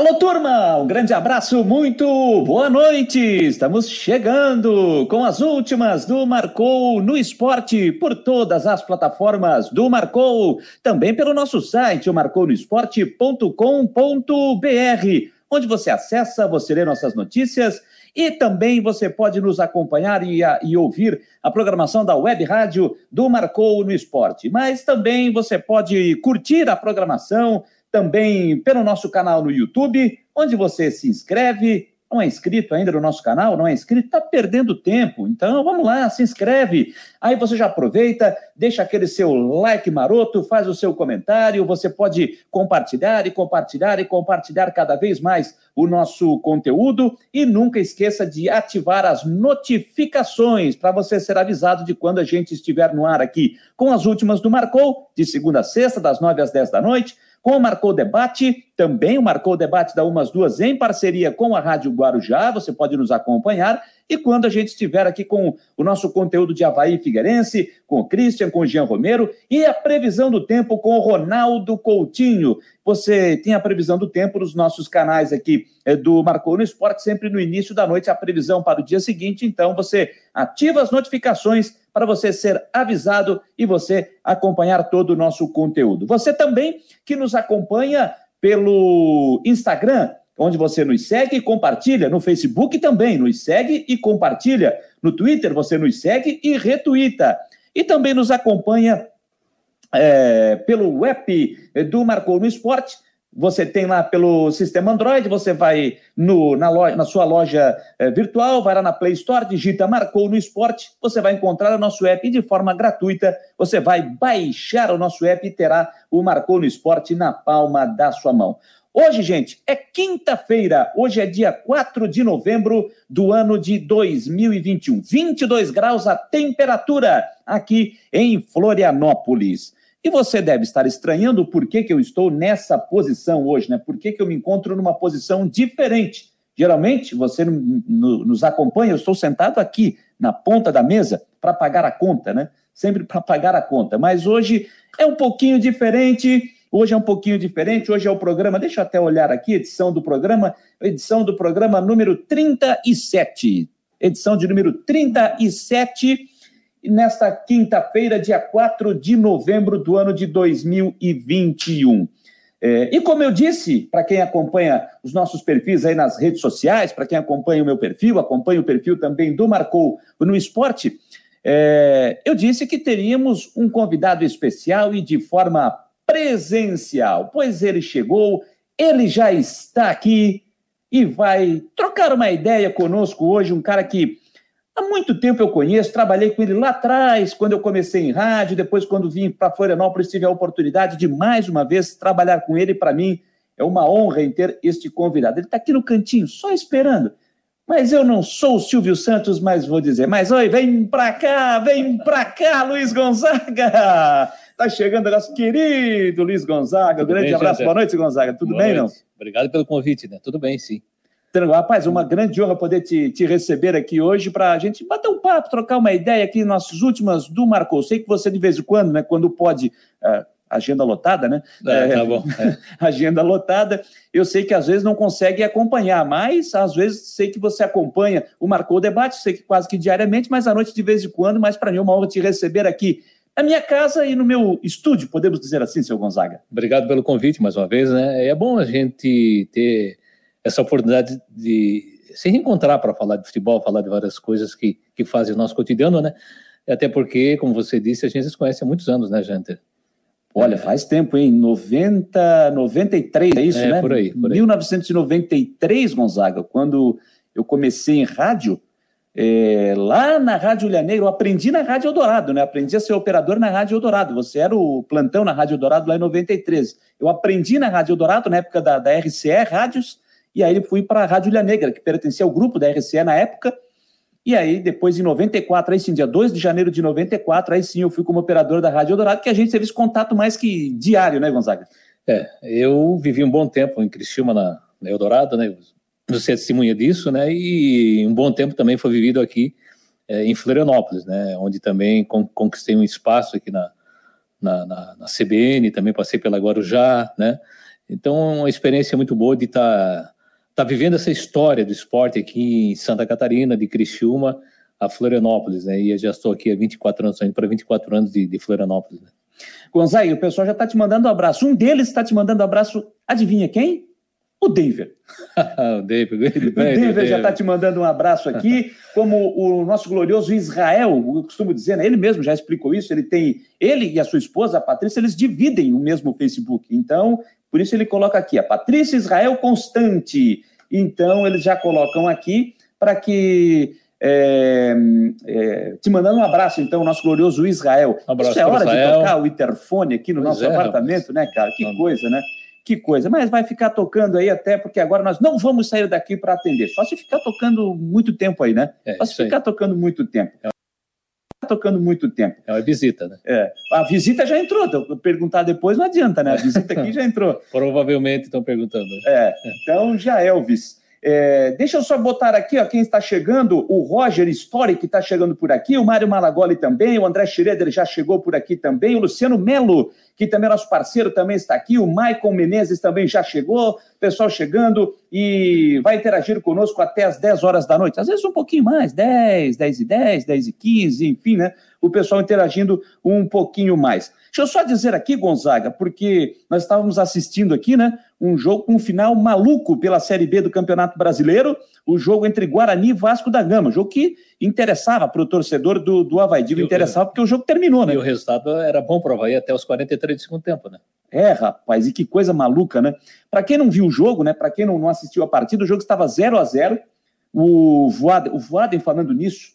Alô, turma! Um grande abraço, muito boa noite! Estamos chegando com as últimas do Marcou no Esporte por todas as plataformas do Marcou, também pelo nosso site, o marcounoesporte.com.br, onde você acessa, você lê nossas notícias e também você pode nos acompanhar e, a, e, ouvir a programação da web rádio do Marcou no Esporte. Mas também você pode curtir a programação também pelo nosso canal no YouTube, onde você se inscreve. Não é inscrito ainda no nosso canal? Não é inscrito? Está perdendo tempo. Então vamos lá, se inscreve. Aí você já aproveita, deixa aquele seu like maroto, faz o seu comentário. Você pode compartilhar e compartilhar e compartilhar cada vez mais o nosso conteúdo. E nunca esqueça de ativar as notificações para você ser avisado de quando a gente estiver no ar aqui com as últimas do Marcou, de segunda a sexta, das nove às dez da noite com o Marcou Debate, também o Marcou Debate da Umas Duas em parceria com a Rádio Guarujá, você pode nos acompanhar. E quando a gente estiver aqui com o nosso conteúdo de Havaí Figueirense, com o Christian, com o Jean Romero e a previsão do tempo com o Ronaldo Coutinho. Você tem a previsão do tempo nos nossos canais aqui é, do Marcou no Esporte, sempre no início da noite, a previsão para o dia seguinte. Então você ativa as notificações para você ser avisado e você acompanhar todo o nosso conteúdo. Você também que nos acompanha pelo Instagram, onde você nos segue e compartilha, no Facebook também, nos segue e compartilha, no Twitter você nos segue e retuita. E também nos acompanha é, pelo app do Marcou no Esporte, você tem lá pelo sistema Android, você vai no, na, loja, na sua loja é, virtual, vai lá na Play Store, digita Marcou no Esporte, você vai encontrar o nosso app e de forma gratuita você vai baixar o nosso app e terá o Marcou no Esporte na palma da sua mão. Hoje, gente, é quinta-feira, hoje é dia 4 de novembro do ano de 2021. 22 graus a temperatura aqui em Florianópolis. E você deve estar estranhando por que, que eu estou nessa posição hoje, né? Por que, que eu me encontro numa posição diferente? Geralmente, você nos acompanha, eu estou sentado aqui na ponta da mesa para pagar a conta, né? Sempre para pagar a conta. Mas hoje é um pouquinho diferente. Hoje é um pouquinho diferente. Hoje é o programa, deixa eu até olhar aqui, edição do programa, edição do programa número 37. Edição de número 37 nesta quinta-feira, dia 4 de novembro do ano de 2021. É, e como eu disse, para quem acompanha os nossos perfis aí nas redes sociais, para quem acompanha o meu perfil, acompanha o perfil também do Marcou no Esporte, é, eu disse que teríamos um convidado especial e de forma presencial, pois ele chegou, ele já está aqui e vai trocar uma ideia conosco hoje, um cara que Há muito tempo eu conheço, trabalhei com ele lá atrás, quando eu comecei em rádio, depois, quando vim para Florianópolis, tive a oportunidade de mais uma vez trabalhar com ele. Para mim, é uma honra em ter este convidado. Ele está aqui no cantinho, só esperando. Mas eu não sou o Silvio Santos, mas vou dizer. Mas oi, vem para cá, vem para cá, Luiz Gonzaga! Está chegando o nosso querido Luiz Gonzaga. Um grande bem, abraço, gente. boa noite, Gonzaga. Tudo boa bem, noite. não? Obrigado pelo convite, né? Tudo bem, sim. Rapaz, uma grande honra poder te, te receber aqui hoje para a gente bater um papo, trocar uma ideia aqui nas últimas do Marcou. Sei que você, de vez em quando, né, quando pode, uh, agenda lotada, né? É, tá bom. É. agenda lotada. Eu sei que às vezes não consegue acompanhar, mas às vezes sei que você acompanha o Marcou o Debate, sei que quase que diariamente, mas à noite de vez em quando. Mas para mim é uma honra te receber aqui na minha casa e no meu estúdio, podemos dizer assim, seu Gonzaga. Obrigado pelo convite mais uma vez, né? É bom a gente ter essa oportunidade de se reencontrar para falar de futebol, falar de várias coisas que, que fazem o nosso cotidiano, né? Até porque, como você disse, a gente se conhece há muitos anos, né, Janter? Olha, faz tempo, hein? 90, 93, é isso, é, né? Por aí, por aí. 1993, Gonzaga, quando eu comecei em rádio, é, lá na Rádio Ulhaneiro, eu aprendi na Rádio Eldorado, né? Aprendi a ser operador na Rádio Eldorado. Você era o plantão na Rádio Eldorado lá em 93. Eu aprendi na Rádio Eldorado, na época da, da RCE Rádios, e aí fui para a Rádio Ilha Negra, que pertencia ao grupo da RCE na época, e aí depois em 94, aí sim, dia 2 de janeiro de 94, aí sim eu fui como operador da Rádio Eldorado, que a gente teve esse contato mais que diário, né, Gonzaga? É, eu vivi um bom tempo em Criciúma, na, na Eldorado, né, você é testemunha disso, né, e um bom tempo também foi vivido aqui é, em Florianópolis, né, onde também conquistei um espaço aqui na, na, na, na CBN, também passei pela Guarujá, né, Então, é uma experiência muito boa de estar tá, tá vivendo essa história do esporte aqui em Santa Catarina, de Criciúma a Florianópolis, né? E eu já estou aqui há 24 anos, indo para 24 anos de, de Florianópolis. Né? Gonzaga, o pessoal já está te mandando um abraço. Um deles está te mandando um abraço, adivinha quem? O Denver. o Denver, o Denver já está te mandando um abraço aqui, como o nosso glorioso Israel, eu costumo dizer, né? ele mesmo já explicou isso, ele tem, ele e a sua esposa, a Patrícia, eles dividem o mesmo Facebook, então, por isso ele coloca aqui, a Patrícia Israel Constante, então eles já colocam aqui para que é, é, te mandando um abraço, então, nosso glorioso Israel. Um abraço Isso é hora Israel. de tocar o interfone aqui no pois nosso é, apartamento, né, cara? Que coisa, né? Que coisa. Mas vai ficar tocando aí até porque agora nós não vamos sair daqui para atender. Só se ficar tocando muito tempo aí, né? É, Só se ficar tocando muito tempo. É tocando muito tempo. É uma visita, né? É. A visita já entrou. Perguntar depois não adianta, né? A visita aqui já entrou. Provavelmente estão perguntando. É. Então já Elvis. É, deixa eu só botar aqui, ó, quem está chegando, o Roger Story, que está chegando por aqui, o Mário Malagoli também, o André Schroeder já chegou por aqui também, o Luciano Melo, que também é nosso parceiro, também está aqui, o Maicon Menezes também já chegou, pessoal chegando e vai interagir conosco até as 10 horas da noite, às vezes um pouquinho mais, 10, 10 e 10, 10 e 15, enfim, né? O pessoal interagindo um pouquinho mais. Deixa eu só dizer aqui, Gonzaga, porque nós estávamos assistindo aqui, né? Um jogo com um final maluco pela Série B do Campeonato Brasileiro, o jogo entre Guarani e Vasco da Gama, jogo que interessava para o torcedor do, do Havaí. Digo interessava porque o jogo terminou, né? E o resultado era bom para o Havaí até os 43 do segundo tempo, né? É, rapaz, e que coisa maluca, né? Para quem não viu o jogo, né? Para quem não, não assistiu a partida, o jogo estava 0 a 0 O Voaden, o Voaden falando nisso,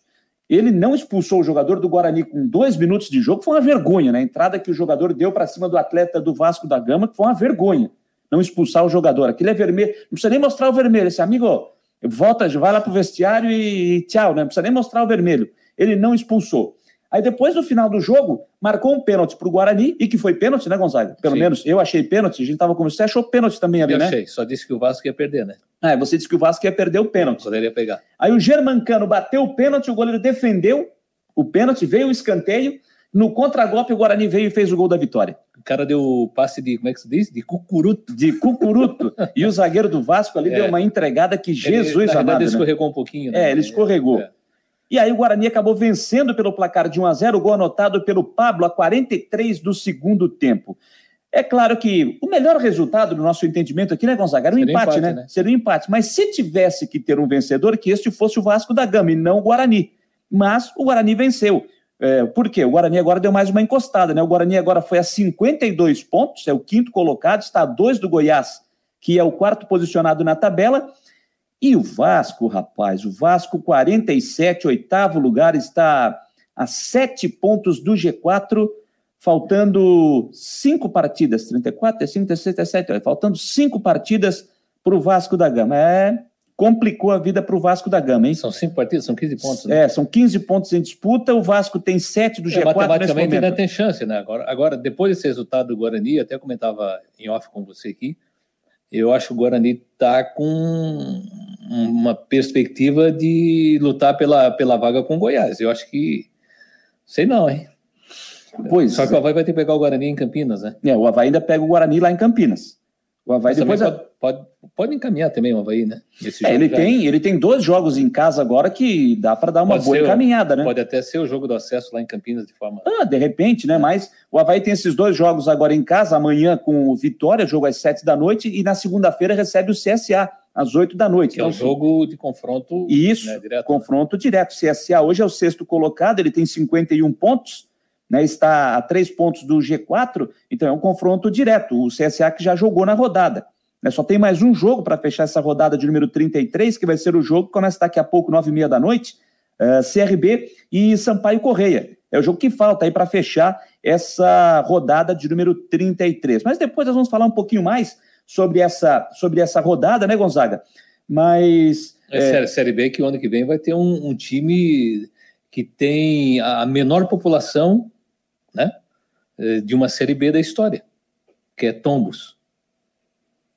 ele não expulsou o jogador do Guarani com dois minutos de jogo, foi uma vergonha, né? A entrada que o jogador deu para cima do atleta do Vasco da Gama, que foi uma vergonha. Não expulsar o jogador. Aquilo é vermelho. Não precisa nem mostrar o vermelho. Esse amigo, volta, vai lá pro vestiário e tchau, né? Não precisa nem mostrar o vermelho. Ele não expulsou. Aí depois, no final do jogo, marcou um pênalti para o Guarani, e que foi pênalti, né, Gonzaga? Pelo Sim. menos eu achei pênalti, a gente estava com você, achou pênalti também ali, eu né? achei, só disse que o Vasco ia perder, né? Ah, você disse que o Vasco ia perder o pênalti. Poderia pegar. Aí o Germancano bateu o pênalti, o goleiro defendeu, o pênalti, veio o escanteio, no contragolpe o Guarani veio e fez o gol da vitória. O cara deu o passe de, como é que se diz? De cucuruto. De cucuruto. e o zagueiro do Vasco ali é. deu uma entregada que Jesus ele, na amado. Ele escorregou né? um pouquinho. Né? É, ele escorregou. É. E aí o Guarani acabou vencendo pelo placar de 1 a 0 o gol anotado pelo Pablo a 43 do segundo tempo. É claro que o melhor resultado do nosso entendimento aqui, né, Gonzaga? Era um empate, empate né? né? Seria um empate. Mas se tivesse que ter um vencedor, que este fosse o Vasco da Gama e não o Guarani mas o Guarani venceu. É, por quê? O Guarani agora deu mais uma encostada, né? O Guarani agora foi a 52 pontos, é o quinto colocado, está a dois do Goiás, que é o quarto posicionado na tabela. E o Vasco, rapaz, o Vasco, 47, oitavo lugar, está a sete pontos do G4, faltando cinco partidas, 34, 35, 36, 37, faltando cinco partidas para o Vasco da Gama. É, complicou a vida para o Vasco da Gama, hein? São cinco partidas, são 15 pontos. Né? É, são 15 pontos em disputa, o Vasco tem sete do G4 é, Matematicamente ainda tem chance, né? Agora, agora, depois desse resultado do Guarani, até comentava em off com você aqui, eu acho que o Guarani está com uma perspectiva de lutar pela, pela vaga com o Goiás. Eu acho que, sei não, hein? Pois Só que o Havaí vai ter que pegar o Guarani em Campinas, né? É, o Havaí ainda pega o Guarani lá em Campinas. O Havaí depois pode, pode, pode, encaminhar também o Havaí, né? É, ele, tem, ele tem dois jogos em casa agora que dá para dar uma pode boa encaminhada, né? Pode até ser o jogo do acesso lá em Campinas de forma. Ah, de repente, né? Mas o Havaí tem esses dois jogos agora em casa, amanhã com o Vitória, jogo às sete da noite, e na segunda-feira recebe o CSA às oito da noite. Que então, é um jogo de confronto. Isso, né, direto. confronto direto. O CSA hoje é o sexto colocado, ele tem 51 pontos né, está a três pontos do G4, então é um confronto direto. O CSA que já jogou na rodada. Né, só tem mais um jogo para fechar essa rodada de número 33, que vai ser o jogo que começa daqui a pouco, nove e meia da noite, uh, eh, CRB e Sampaio Correia. É o jogo que falta aí para fechar essa rodada de número 33. Mas depois nós vamos falar um pouquinho mais sobre essa, sobre essa rodada, né, Gonzaga? Mas. É, é... Série B que o ano que vem vai ter um, um time que tem a menor população né, eh, de uma Série B da história, que é Tombos.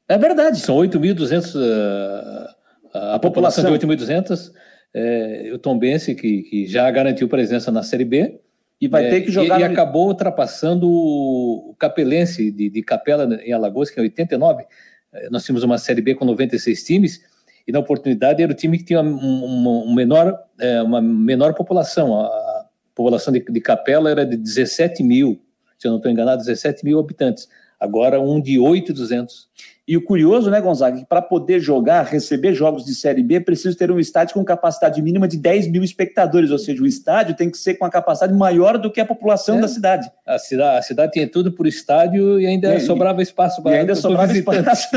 É verdade. São 8.200, uh, eh, a, a população, de 8.200, é, o Tombense, que, que já garantiu presença na Série B, E vai é, ter que jogar. E, e acabou ultrapassando o Capelense de, de Capela em Alagoas, que é 89. É, nós tínhamos uma Série B com 96 times, e na oportunidade era o time que tinha um, um menor, é, uma menor população. A população de, de Capela era de 17 mil, se eu não estou enganado, 17 mil habitantes. Agora um de 8,200. E o curioso, né, Gonzaga, que para poder jogar, receber jogos de Série B, precisa ter um estádio com capacidade mínima de 10 mil espectadores, ou seja, o estádio tem que ser com a capacidade maior do que a população é. da cidade. A cidade. A cidade tinha tudo por estádio e ainda e, sobrava espaço para E ainda sobrava espaço.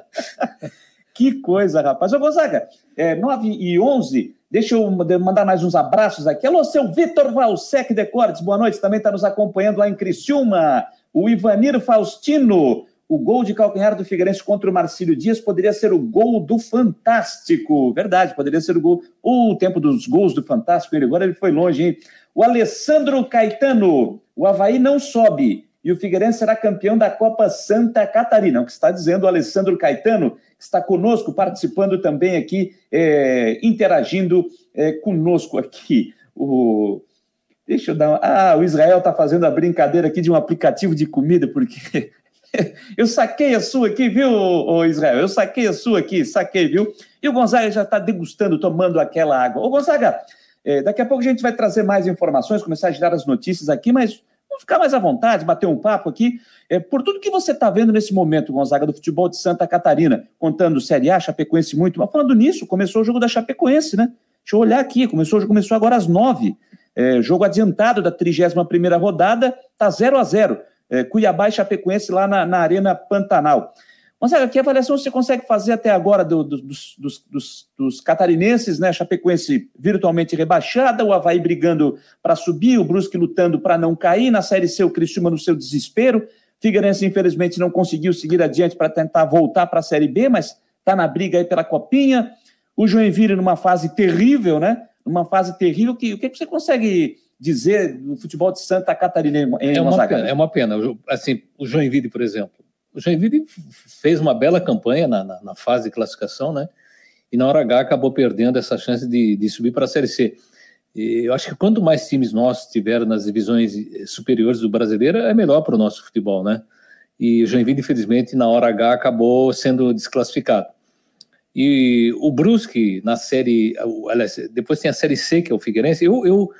que coisa, rapaz. Ô, Gonzaga, é, 9 e 11, deixa eu mandar mais uns abraços aqui. Alô, seu Vitor Valsec Decortes, boa noite, também está nos acompanhando lá em Criciúma. O Ivanir Faustino, o gol de calcanhar do Figueirense contra o Marcílio Dias poderia ser o gol do Fantástico. Verdade, poderia ser o gol. O tempo dos gols do Fantástico, ele agora ele foi longe, hein? O Alessandro Caetano, o Havaí não sobe e o Figueirense será campeão da Copa Santa Catarina. É o que está dizendo o Alessandro Caetano, que está conosco, participando também aqui, é, interagindo é, conosco aqui. O... Deixa eu dar. Uma... Ah, o Israel está fazendo a brincadeira aqui de um aplicativo de comida, porque Eu saquei a sua aqui, viu, Israel? Eu saquei a sua aqui, saquei, viu? E o Gonzaga já está degustando, tomando aquela água. Ô, Gonzaga, é, daqui a pouco a gente vai trazer mais informações, começar a girar as notícias aqui, mas vamos ficar mais à vontade, bater um papo aqui. É, por tudo que você está vendo nesse momento, Gonzaga, do futebol de Santa Catarina, contando Série A, Chapecoense muito, mas falando nisso, começou o jogo da Chapecoense, né? Deixa eu olhar aqui, começou, começou agora às nove. É, jogo adiantado da 31 primeira rodada, tá 0 a 0 é, Cuiabá e Chapecoense lá na, na Arena Pantanal. Gonzaga, que avaliação você consegue fazer até agora do, do, dos, dos, dos, catarinenses, né? Chapecoense virtualmente rebaixada, o Havaí brigando para subir, o Brusque lutando para não cair, na Série C o Criciúma no seu desespero, Figueirense infelizmente não conseguiu seguir adiante para tentar voltar para a Série B, mas está na briga aí pela Copinha, o Joinville numa fase terrível, né? Numa fase terrível, que, o que você consegue dizer do futebol de Santa Catarina em é uma pena, É uma pena. Assim, o Joinville, por exemplo. O Joinville fez uma bela campanha na, na, na fase de classificação, né? E na hora H acabou perdendo essa chance de, de subir para a Série C. E eu acho que quanto mais times nossos tiveram nas divisões superiores do brasileiro, é melhor para o nosso futebol, né? E o Joinville, infelizmente, na hora H acabou sendo desclassificado. E o Brusque, na série. Depois tem a série C, que é o Figueirense. Eu, eu,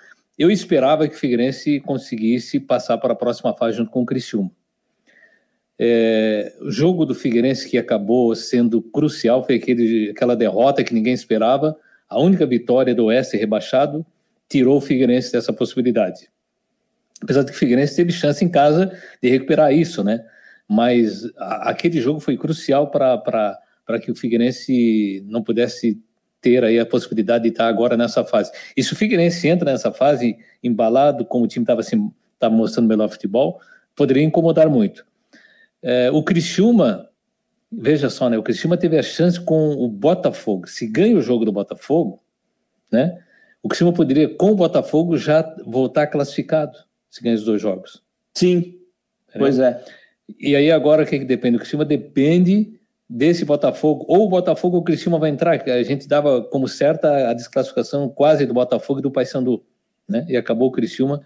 eu esperava que o Figueirense conseguisse passar para a próxima fase junto com o Criciúma. É, o jogo do Figueirense que acabou sendo crucial foi aquele, aquela derrota que ninguém esperava. A única vitória do Oeste rebaixado tirou o Figueirense dessa possibilidade. Apesar de que o Figueirense teve chance em casa de recuperar isso, né? Mas a, aquele jogo foi crucial para que o Figueirense não pudesse ter aí a possibilidade de estar agora nessa fase. E se o Figueirense entra nessa fase embalado, como o time estava assim, tava mostrando melhor futebol, poderia incomodar muito. É, o Criciúma, veja só, né? O Criciúma teve a chance com o Botafogo. Se ganha o jogo do Botafogo, né? O Criciúma poderia, com o Botafogo, já voltar classificado, se ganha os dois jogos. Sim, é. pois é. E aí agora o que, que depende? O Criciúma depende desse Botafogo, ou o Botafogo ou o Criciúma vai entrar, que a gente dava como certa a desclassificação quase do Botafogo e do Paysandu, né? E acabou o Criciúma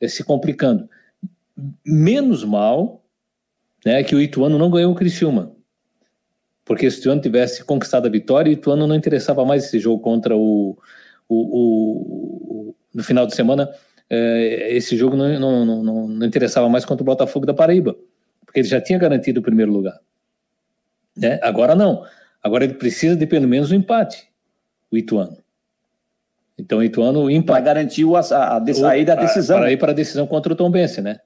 eh, se complicando. Menos mal, né, que o Ituano não ganhou o Criciúma. Porque se o Ituano tivesse conquistado a vitória, o Ituano não interessava mais esse jogo contra o, o, o, o no final de semana, é, esse jogo não, não, não, não interessava mais contra o Botafogo da Paraíba, porque ele já tinha garantido o primeiro lugar. Né? Agora não. Agora ele precisa de pelo menos um empate, o Ituano. Então o Ituano empate. Para garantir a, a, a saída da decisão. Para ir para a decisão contra o Tom Bense, né?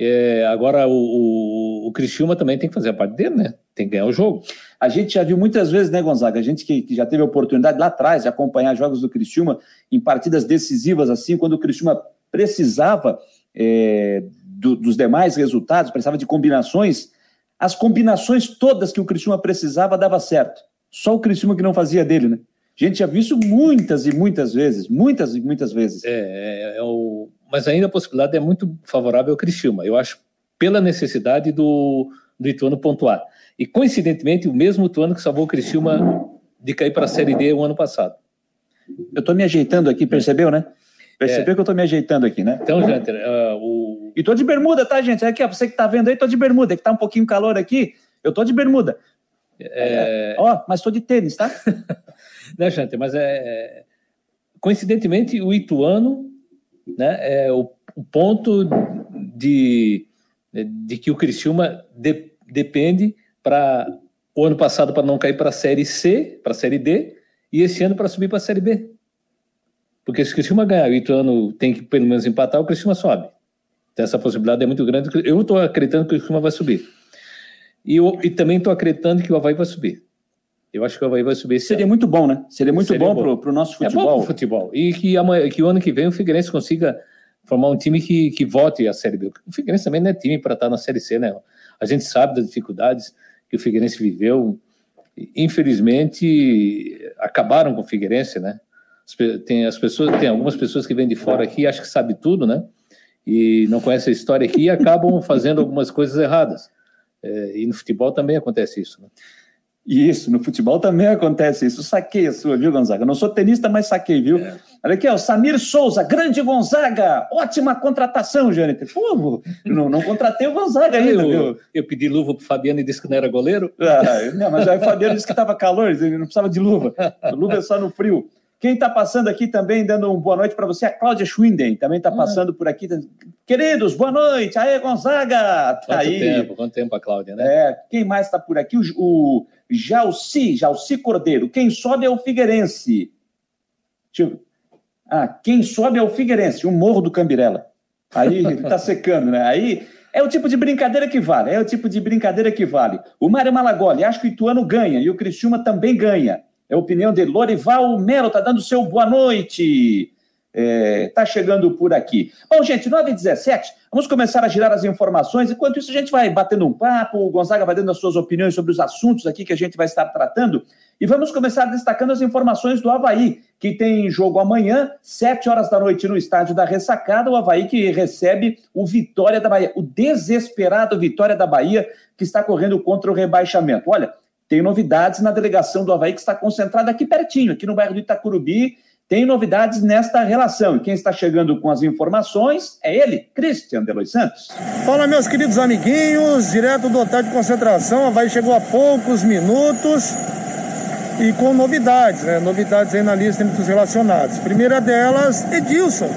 É, agora o, o, o Criciúma também tem que fazer a parte dele, né? Tem que ganhar o jogo. A gente já viu muitas vezes, né, Gonzaga? A gente que, que já teve a oportunidade lá atrás de acompanhar jogos do Criciúma em partidas decisivas, assim, quando o Criciúma precisava é, do, dos demais resultados, precisava de combinações as combinações todas que o Criciúma precisava dava certo. Só o Criciúma que não fazia dele, né? A gente já viu isso muitas e muitas vezes, muitas e muitas vezes. É, é, é o... mas ainda a possibilidade é muito favorável ao Criciúma. Eu acho pela necessidade do, do Ituano pontuar. E coincidentemente, o mesmo Ituano que salvou o Criciúma de cair para a Série D o ano passado. Eu estou me ajeitando aqui, percebeu, né? Percebeu é. que eu tô me ajeitando aqui, né? Então, Janter, o... E tô de bermuda, tá, gente? Aqui, ó, você que tá vendo aí, tô de bermuda, que tá um pouquinho calor aqui, eu tô de bermuda. É... Ó, mas tô de tênis, tá? né, Janter, mas é, é... Coincidentemente, o Ituano né, é o, o ponto de, de que o Criciúma de, depende para o ano passado para não cair para a Série C, para a Série D, e esse ano para subir para a Série B. Porque se o Criciúma ganhar, o Ituano tem que pelo menos empatar, o Criciúma sobe. Então essa possibilidade é muito grande. Eu estou acreditando que o Criciúma vai subir. E, eu, e também estou acreditando que o Havaí vai subir. Eu acho que o Havaí vai subir. Seria ano. muito bom, né? Seria muito Seria bom, bom. para o nosso futebol. É bom pro futebol. E que, amanhã, que o ano que vem o Figueirense consiga formar um time que, que volte à Série B. O Figueirense também não é time para estar na Série C, né? A gente sabe das dificuldades que o Figueirense viveu. Infelizmente, acabaram com o Figueirense, né? tem as pessoas, tem algumas pessoas que vêm de fora aqui, acham que sabe tudo, né? E não conhecem a história aqui e acabam fazendo algumas coisas erradas. É, e no futebol também acontece isso. Né? Isso, no futebol também acontece isso. Saquei a sua, viu, Gonzaga? não sou tenista, mas saquei, viu? É. Olha aqui, ó, Samir Souza, grande Gonzaga, ótima contratação, Jâniter. Pô, não, não contratei o Gonzaga ainda, eu, viu? Eu pedi luva pro Fabiano e disse que não era goleiro. Ah, não, mas aí o Fabiano disse que estava calor, ele não precisava de luva. luva é só no frio. Quem está passando aqui também, dando uma boa noite para você, a Cláudia Schwinden, também está ah. passando por aqui. Queridos, boa noite. Aê, Gonzaga! Tá quanto aí. tempo, quanto tempo a Cláudia, né? É, quem mais está por aqui? O, o Jalci, Jalci Cordeiro. Quem sobe é o Figueirense. Deixa eu... Ah, quem sobe é o Figueirense, o Morro do Cambirela. Aí ele está secando, né? Aí é o tipo de brincadeira que vale, é o tipo de brincadeira que vale. O Mário Malagoli, acho que o Ituano ganha e o Criciúma também ganha. É a opinião de Lorival Melo, tá dando seu boa noite. É, tá chegando por aqui. Bom, gente, 9 h 17 vamos começar a girar as informações. Enquanto isso, a gente vai batendo um papo, o Gonzaga vai dando as suas opiniões sobre os assuntos aqui que a gente vai estar tratando. E vamos começar destacando as informações do Havaí, que tem jogo amanhã, 7 horas da noite, no estádio da Ressacada. O Havaí que recebe o Vitória da Bahia, o desesperado Vitória da Bahia, que está correndo contra o rebaixamento. Olha, tem novidades na delegação do Havaí que está concentrada aqui pertinho, aqui no bairro do Itacurubi. Tem novidades nesta relação. E quem está chegando com as informações é ele, Christian Delois Santos. Fala, meus queridos amiguinhos, direto do hotel de concentração. Havaí chegou há poucos minutos e com novidades, né? Novidades aí na lista entre os relacionados. Primeira delas, Edilson.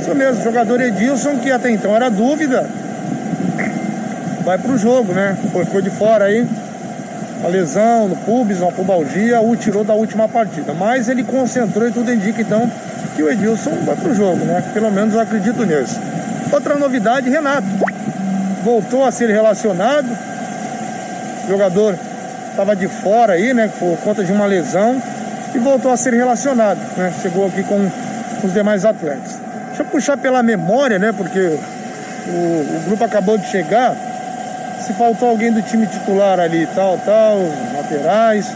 Isso mesmo, jogador Edilson, que até então era dúvida, vai para o jogo, né? Ficou de fora aí uma lesão no pubis, uma pubalgia, o tirou da última partida. Mas ele concentrou e tudo indica então que o Edilson vai pro jogo, né? Pelo menos eu acredito nisso. Outra novidade, Renato. Voltou a ser relacionado. O jogador estava de fora aí, né? Por conta de uma lesão. E voltou a ser relacionado, né? Chegou aqui com os demais atletas. Deixa eu puxar pela memória, né? Porque o, o grupo acabou de chegar se faltou alguém do time titular ali, tal, tal, laterais,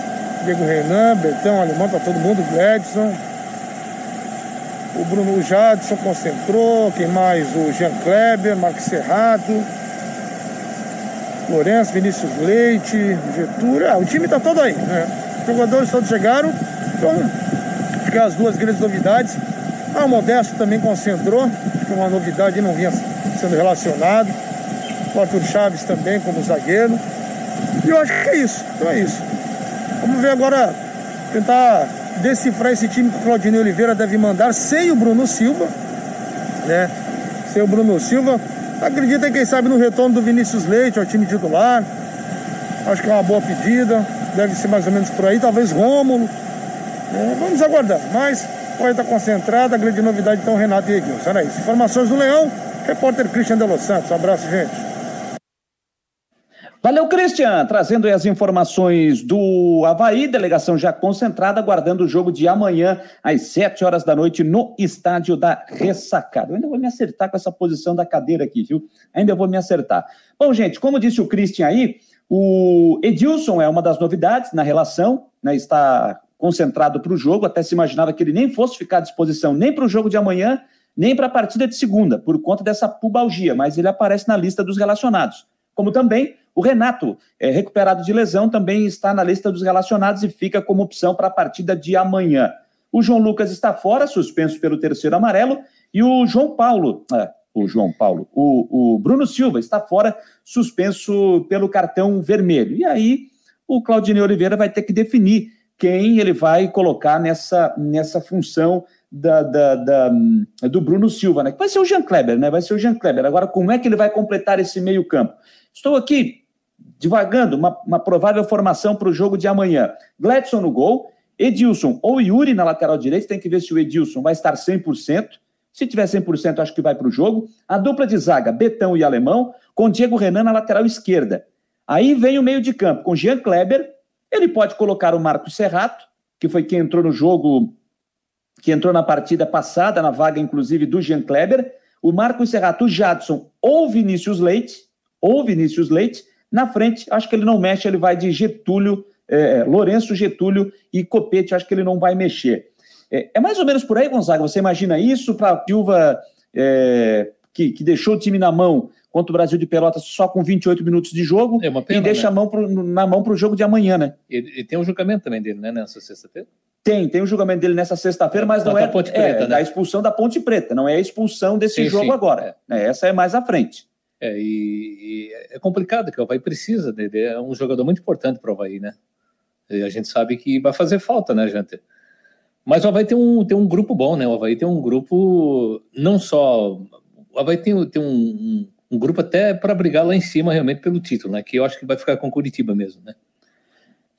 Diego Renan, Betão, Alemão, tá todo mundo, Gladson. O Bruno Jadson concentrou, quem mais? O Jean Kleber, Marcos Serrato, Lourenço, Vinícius Leite, Getúlio. Ah, o time tá todo aí, né? Os jogadores todos chegaram, então acho que as duas grandes novidades. Ah, o Modesto também concentrou, que é uma novidade não vinha sendo relacionado o Arthur Chaves também como zagueiro. E eu acho que é isso. Então é isso. Vamos ver agora, tentar decifrar esse time que o Claudinei Oliveira deve mandar sem o Bruno Silva, né? Sem o Bruno Silva. Acredita, quem sabe, no retorno do Vinícius Leite ao time titular. Acho que é uma boa pedida. Deve ser mais ou menos por aí. Talvez Rômulo. É, vamos aguardar. Mas pode estar concentrado. A grande novidade, então, Renato e Edilson. Era isso. Informações do Leão. Repórter Christian de Los Santos. Um abraço, gente. Valeu, Christian, trazendo as informações do Havaí, delegação já concentrada, aguardando o jogo de amanhã, às 7 horas da noite, no estádio da Ressacada. Eu ainda vou me acertar com essa posição da cadeira aqui, viu? Ainda vou me acertar. Bom, gente, como disse o Christian aí, o Edilson é uma das novidades na relação, né? Está concentrado para o jogo, até se imaginava que ele nem fosse ficar à disposição nem para o jogo de amanhã, nem para a partida de segunda, por conta dessa pubalgia, mas ele aparece na lista dos relacionados. Como também o Renato, é, recuperado de lesão, também está na lista dos relacionados e fica como opção para a partida de amanhã. O João Lucas está fora, suspenso pelo terceiro amarelo. E o João Paulo, ah, o João Paulo, o, o Bruno Silva está fora, suspenso pelo cartão vermelho. E aí o Claudinei Oliveira vai ter que definir quem ele vai colocar nessa, nessa função da, da, da, do Bruno Silva, né? Que vai ser o Jean Kleber, né? Vai ser o Jean Kleber. Agora, como é que ele vai completar esse meio-campo? Estou aqui divagando uma, uma provável formação para o jogo de amanhã. Gladson no gol, Edilson ou Yuri na lateral direita, tem que ver se o Edilson vai estar 100%. Se tiver 100%, acho que vai para o jogo. A dupla de zaga, Betão e Alemão, com Diego Renan na lateral esquerda. Aí vem o meio de campo com Jean Kleber. Ele pode colocar o Marcos Serrato, que foi quem entrou no jogo, que entrou na partida passada, na vaga inclusive do Jean Kleber. O Marcos Serrato, o Jadson ou Vinícius Leite, ou Vinícius Leite. Na frente, acho que ele não mexe, ele vai de Getúlio, é, Lourenço, Getúlio e Copete, acho que ele não vai mexer. É, é mais ou menos por aí, Gonzaga? Você imagina isso para a Silva, é, que, que deixou o time na mão contra o Brasil de Pelotas só com 28 minutos de jogo é pena, e deixa né? a mão pro, na mão para o jogo de amanhã, né? E, e tem um julgamento também dele, né, nessa sexta-feira? Tem, tem o um julgamento dele nessa sexta-feira, mas não é, Ponte Preta, é né? da expulsão da Ponte Preta, não é a expulsão desse sim, jogo sim. agora. É. Essa é mais à frente. É, e, e é complicado, que o Havaí precisa dele, é um jogador muito importante para o Havaí, né? E a gente sabe que vai fazer falta, né, gente? Mas o Havaí tem um, tem um grupo bom, né? O Havaí tem um grupo, não só. O Havaí tem, tem um, um, um grupo até para brigar lá em cima realmente pelo título, né? Que eu acho que vai ficar com o Curitiba mesmo, né?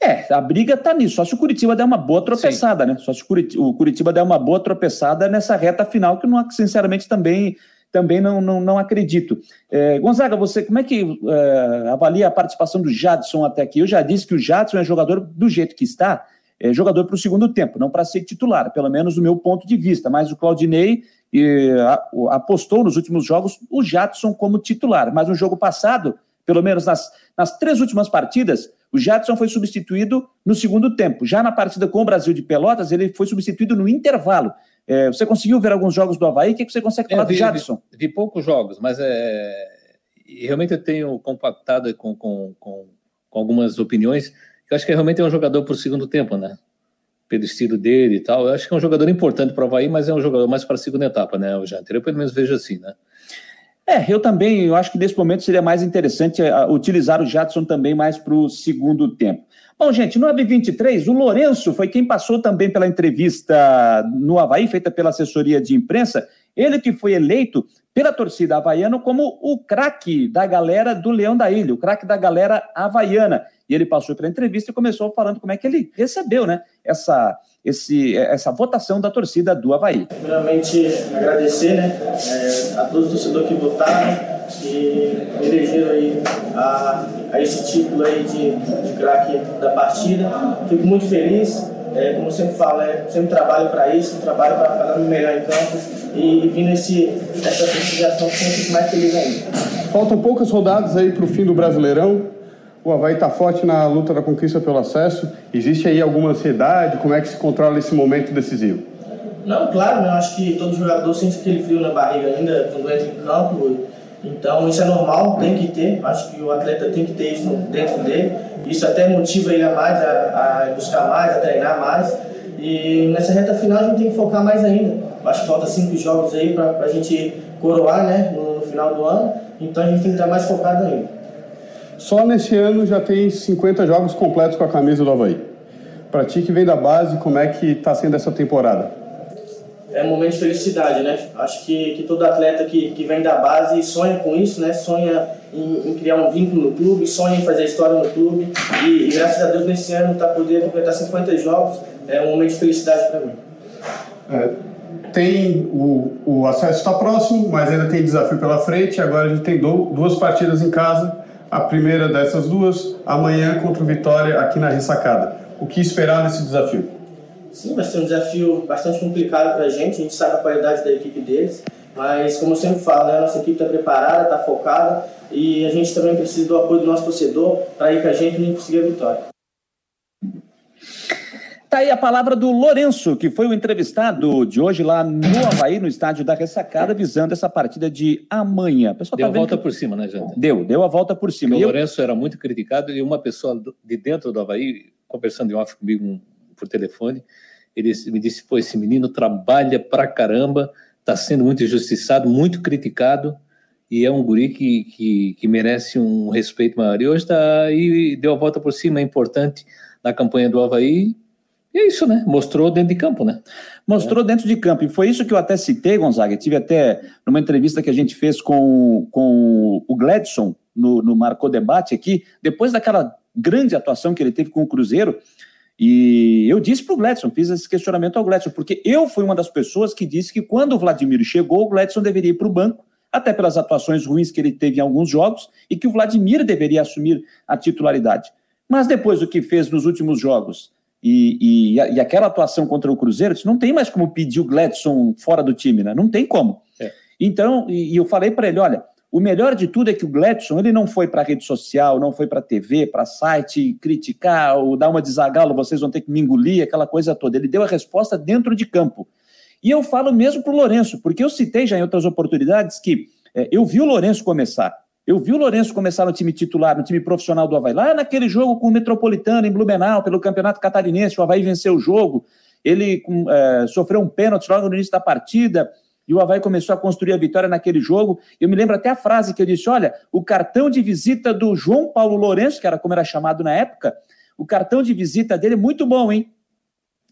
É, a briga tá nisso. Só se o Curitiba der uma boa tropeçada, Sim. né? Só se o Curitiba der uma boa tropeçada nessa reta final, que não, sinceramente também, também não, não, não acredito. É, Gonzaga, você como é que é, avalia a participação do Jadson até aqui? Eu já disse que o Jadson é jogador do jeito que está, é, jogador para o segundo tempo, não para ser titular, pelo menos do meu ponto de vista. Mas o Claudinei e, a, apostou nos últimos jogos o Jadson como titular. Mas no jogo passado, pelo menos nas, nas três últimas partidas, o Jadson foi substituído no segundo tempo. Já na partida com o Brasil de Pelotas, ele foi substituído no intervalo. É, você conseguiu ver alguns jogos do Havaí? O que, que você consegue falar é, vi, do Jadson? Vi, vi, poucos jogos, mas é, realmente eu tenho compactado com, com, com, com algumas opiniões eu acho que realmente é um jogador para o segundo tempo, né? Pelo estilo dele e tal. Eu acho que é um jogador importante para o Havaí, mas é um jogador mais para a segunda etapa, né, o Janter? Eu pelo menos vejo assim, né? É, eu também, eu acho que nesse momento seria mais interessante uh, utilizar o Jadson também mais para o segundo tempo. Bom, gente, no AB23, o Lourenço foi quem passou também pela entrevista no Havaí, feita pela assessoria de imprensa, ele que foi eleito pela torcida havaiana como o craque da galera do Leão da Ilha, o craque da galera havaiana. E ele passou pela entrevista e começou falando como é que ele recebeu né, essa, esse, essa votação da torcida do Havaí. Primeiramente, agradecer né, é, a todos os torcedores que votaram e elegeram aí a, a esse título aí de, de craque da partida. Fico muito feliz. É, como eu sempre falo, é, sempre trabalho para isso, trabalho para dar o melhor em campo e, e vindo esse, essa prestigiação sempre fico mais feliz ainda. Faltam poucas rodadas aí para o fim do Brasileirão. O Havaí está forte na luta da conquista pelo acesso. Existe aí alguma ansiedade? Como é que se controla esse momento decisivo? Não, claro, né? eu acho que todo jogador sente aquele frio na barriga ainda quando entra em campo. Então isso é normal, tem que ter. Acho que o atleta tem que ter isso dentro dele. Isso até motiva ele a mais, a, a buscar mais, a treinar mais. E nessa reta final a gente tem que focar mais ainda. Acho que falta cinco jogos aí para a gente coroar né, no, no final do ano. Então a gente tem que estar mais focado ainda. Só nesse ano já tem 50 jogos completos com a camisa do Havaí. Para ti que vem da base, como é que está sendo essa temporada? É um momento de felicidade, né? Acho que, que todo atleta que, que vem da base sonha com isso, né? Sonha em, em criar um vínculo no clube, sonha em fazer história no clube. E, e graças a Deus nesse ano está podendo completar 50 jogos. É um momento de felicidade para mim. É, tem o, o acesso está próximo, mas ainda tem desafio pela frente. Agora a gente tem do, duas partidas em casa a primeira dessas duas, amanhã contra o Vitória aqui na Ressacada. O que esperar desse desafio? Sim, vai ser um desafio bastante complicado para a gente, a gente sabe a qualidade da equipe deles, mas como eu sempre falo, né, a nossa equipe está preparada, está focada e a gente também precisa do apoio do nosso torcedor para ir com a gente e conseguir a vitória. Tá aí a palavra do Lourenço, que foi o entrevistado de hoje lá no Havaí, no estádio da Ressacada, visando essa partida de amanhã. Pessoal deu tá a volta que... por cima, né, Janta? Deu, deu a volta por cima. o Lourenço eu... era muito criticado e uma pessoa de dentro do Havaí, conversando em off comigo por telefone, ele me disse, pô, esse menino trabalha pra caramba, está sendo muito injustiçado, muito criticado, e é um guri que, que, que merece um respeito maior. E hoje está aí, deu a volta por cima, é importante na campanha do Havaí, e é isso, né? Mostrou dentro de campo, né? Mostrou é. dentro de campo. E foi isso que eu até citei, Gonzaga. Eu tive até numa entrevista que a gente fez com, com o Gladson no, no Marcou Debate aqui, depois daquela grande atuação que ele teve com o Cruzeiro. E eu disse para o Gladson, fiz esse questionamento ao Gladson, porque eu fui uma das pessoas que disse que quando o Vladimir chegou, o Gladson deveria ir para o banco, até pelas atuações ruins que ele teve em alguns jogos, e que o Vladimir deveria assumir a titularidade. Mas depois do que fez nos últimos jogos, e, e, e, aquela atuação contra o Cruzeiro, não tem mais como pedir o Gladson fora do time, né? Não tem como. É. Então, e, e, eu falei para ele: olha, o melhor de tudo é que o Gladson ele não foi para rede social, não foi para TV, para site criticar ou dar uma desagalo, vocês vão ter que me engolir, aquela coisa toda. Ele deu a resposta dentro de campo. E eu falo mesmo para o Lourenço, porque eu citei já em outras oportunidades que é, eu vi o Lourenço começar. Eu vi o Lourenço começar no time titular, no time profissional do Havaí, lá naquele jogo com o Metropolitano em Blumenau, pelo Campeonato Catarinense, o Havaí venceu o jogo, ele é, sofreu um pênalti logo no início da partida, e o Havaí começou a construir a vitória naquele jogo. Eu me lembro até a frase que eu disse: olha, o cartão de visita do João Paulo Lourenço, que era como era chamado na época, o cartão de visita dele é muito bom, hein?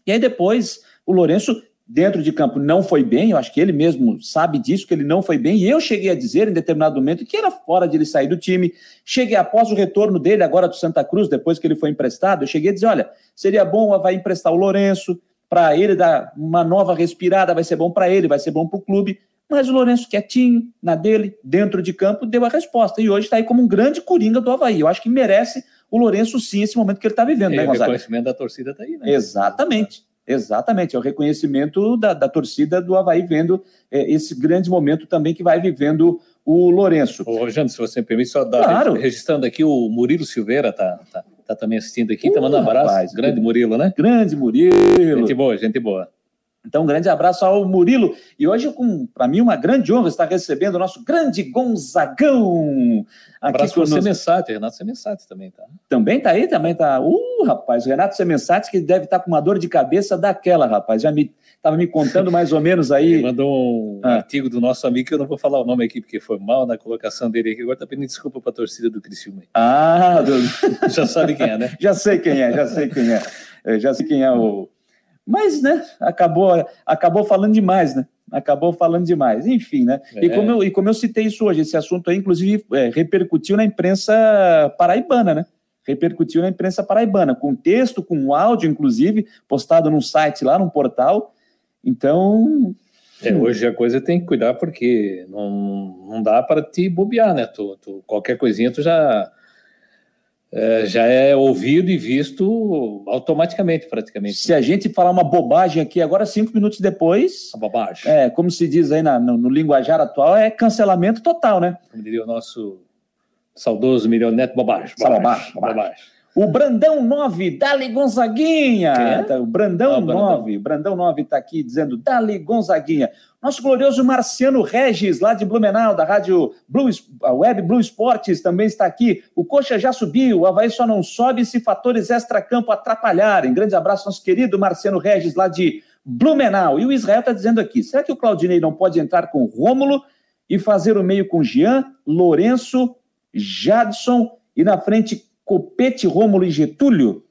E aí depois o Lourenço dentro de campo não foi bem, eu acho que ele mesmo sabe disso, que ele não foi bem, e eu cheguei a dizer em determinado momento que era fora de ele sair do time. Cheguei após o retorno dele, agora do Santa Cruz, depois que ele foi emprestado, eu cheguei a dizer: olha, seria bom Havaí emprestar o Lourenço, para ele dar uma nova respirada, vai ser bom para ele, vai ser bom para o clube. Mas o Lourenço, quietinho, na dele, dentro de campo, deu a resposta. E hoje está aí como um grande coringa do Havaí. Eu acho que merece o Lourenço, sim, esse momento que ele está vivendo, e né, Gonzaga? O reconhecimento da torcida está aí, né? Exatamente. Exatamente, é o reconhecimento da, da torcida do Havaí vendo é, esse grande momento também que vai vivendo o Lourenço. Ô, Jânio, se você me permite, só dar, claro. registrando aqui, o Murilo Silveira tá, tá, tá também assistindo aqui, uh, tá mandando um abraço. Rapaz, grande Murilo, né? Grande Murilo. Gente boa, gente boa. Então, um grande abraço ao Murilo. E hoje, para mim, uma grande honra estar recebendo o nosso grande Gonzagão. Um abraço para o Semensati, Renato Semensati também tá. Também está aí, também está. Uh, rapaz, o Renato Semensati que deve estar tá com uma dor de cabeça daquela, rapaz. Já me estava me contando mais ou menos aí. Ele mandou um ah. artigo do nosso amigo, que eu não vou falar o nome aqui, porque foi mal na colocação dele aqui. Agora está pedindo desculpa para a torcida do Criciúma. Ah, do... já sabe quem é, né? já sei quem é, já sei quem é. Eu já sei quem é o mas, né, acabou, acabou falando demais, né? Acabou falando demais. Enfim, né? É. E, como eu, e como eu citei isso hoje, esse assunto aí, inclusive, é, repercutiu na imprensa paraibana, né? Repercutiu na imprensa paraibana, com texto, com áudio, inclusive, postado num site lá, num portal. Então, é, hoje a coisa tem que cuidar porque não, não dá para te bobear, né? Tu, tu, qualquer coisinha tu já é, já é ouvido e visto automaticamente, praticamente. Se a gente falar uma bobagem aqui agora, cinco minutos depois. A bobagem. É, como se diz aí na, no, no, linguajar atual, é cancelamento total, né? Como diria o nosso saudoso milioneto, bobagem. Bobagem. bobagem. bobagem. bobagem. O Brandão 9, Dali Gonzaguinha. É? Tá, o Brandão ah, 9, Brandão 9 está aqui dizendo Dali Gonzaguinha. Nosso glorioso Marciano Regis, lá de Blumenau, da rádio Blue, a Web Blue Esportes, também está aqui. O Coxa já subiu, o Havaí só não sobe se fatores extra-campo atrapalharem. Grande abraço, nosso querido Marciano Regis, lá de Blumenau. E o Israel está dizendo aqui: será que o Claudinei não pode entrar com Rômulo e fazer o meio com Jean, Lourenço, Jadson e na frente Copete, Rômulo e Getúlio?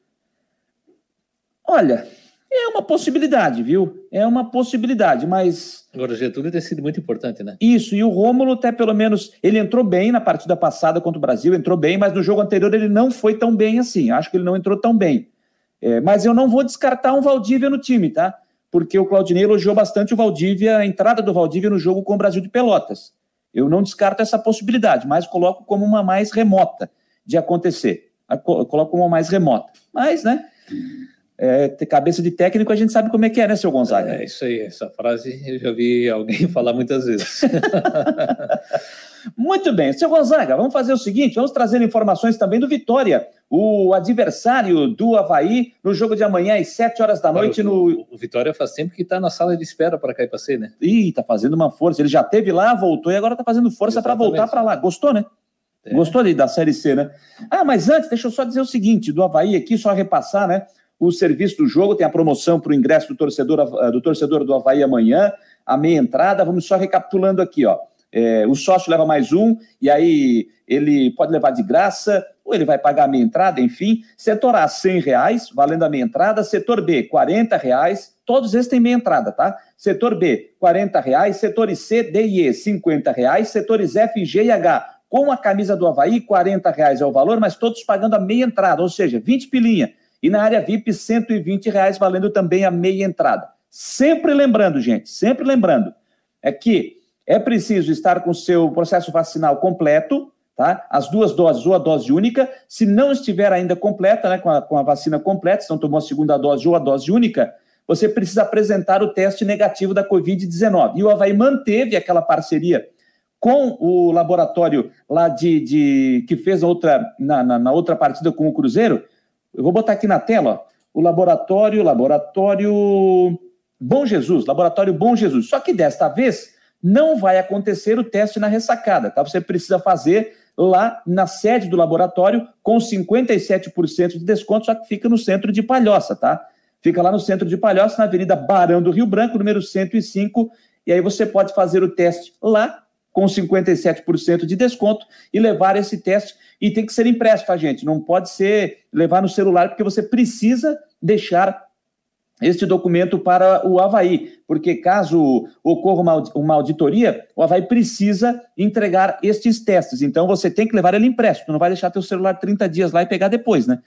Olha, é uma possibilidade, viu? É uma possibilidade, mas. Agora, o Getúlio tem sido muito importante, né? Isso, e o Rômulo, até pelo menos, ele entrou bem na partida passada contra o Brasil, entrou bem, mas no jogo anterior ele não foi tão bem assim. Acho que ele não entrou tão bem. É, mas eu não vou descartar um Valdívia no time, tá? Porque o Claudinei elogiou bastante o Valdívia, a entrada do Valdívia no jogo com o Brasil de Pelotas. Eu não descarto essa possibilidade, mas coloco como uma mais remota de acontecer coloca uma mais remota. Mas, né? É, ter cabeça de técnico, a gente sabe como é que é, né, seu Gonzaga? É isso aí, essa frase eu já vi alguém falar muitas vezes. Muito bem, seu Gonzaga, vamos fazer o seguinte: vamos trazer informações também do Vitória, o adversário do Havaí, no jogo de amanhã, às 7 horas da noite. O, no... o Vitória faz tempo que está na sala de espera para cair para ser, né? Ih, tá fazendo uma força. Ele já teve lá, voltou e agora tá fazendo força para voltar para lá. Gostou, né? É. Gostou ali da Série C, né? Ah, mas antes, deixa eu só dizer o seguinte: do Havaí aqui, só repassar, né? o serviço do jogo, tem a promoção para o ingresso do torcedor, eh, do torcedor do Havaí amanhã, a meia entrada. Vamos só recapitulando aqui, ó. É, o sócio leva mais um, e aí ele pode levar de graça, ou ele vai pagar a meia entrada, enfim. Setor A, 100 reais, valendo a meia entrada. Setor B, 40 reais. Todos esses têm meia entrada, tá? Setor B, 40 reais. Setores C, D e E, 50 reais. Setores F, G e H, com a camisa do Havaí, 40 reais é o valor, mas todos pagando a meia entrada, ou seja, 20 pilinha. E na área VIP, 120 reais, valendo também a meia entrada. Sempre lembrando, gente, sempre lembrando, é que é preciso estar com o seu processo vacinal completo, tá? As duas doses ou a dose única. Se não estiver ainda completa, né, com a, com a vacina completa, se não tomou a segunda dose ou a dose única, você precisa apresentar o teste negativo da Covid-19. E o Havaí manteve aquela parceria com o laboratório lá de, de que fez a outra, na, na, na outra partida com o Cruzeiro, eu vou botar aqui na tela, o laboratório, laboratório Bom Jesus, laboratório Bom Jesus. Só que desta vez não vai acontecer o teste na ressacada, tá? Você precisa fazer lá na sede do laboratório com 57% de desconto, só que fica no centro de Palhoça, tá? Fica lá no centro de Palhoça, na Avenida Barão do Rio Branco, número 105, e aí você pode fazer o teste lá com 57% de desconto e levar esse teste. E tem que ser impresso, tá, gente? Não pode ser levar no celular, porque você precisa deixar este documento para o Havaí, porque caso ocorra uma, auditoria, o Havaí precisa entregar estes testes. Então você tem que levar ele impresso, tu não vai deixar teu celular 30 dias lá e pegar depois, né?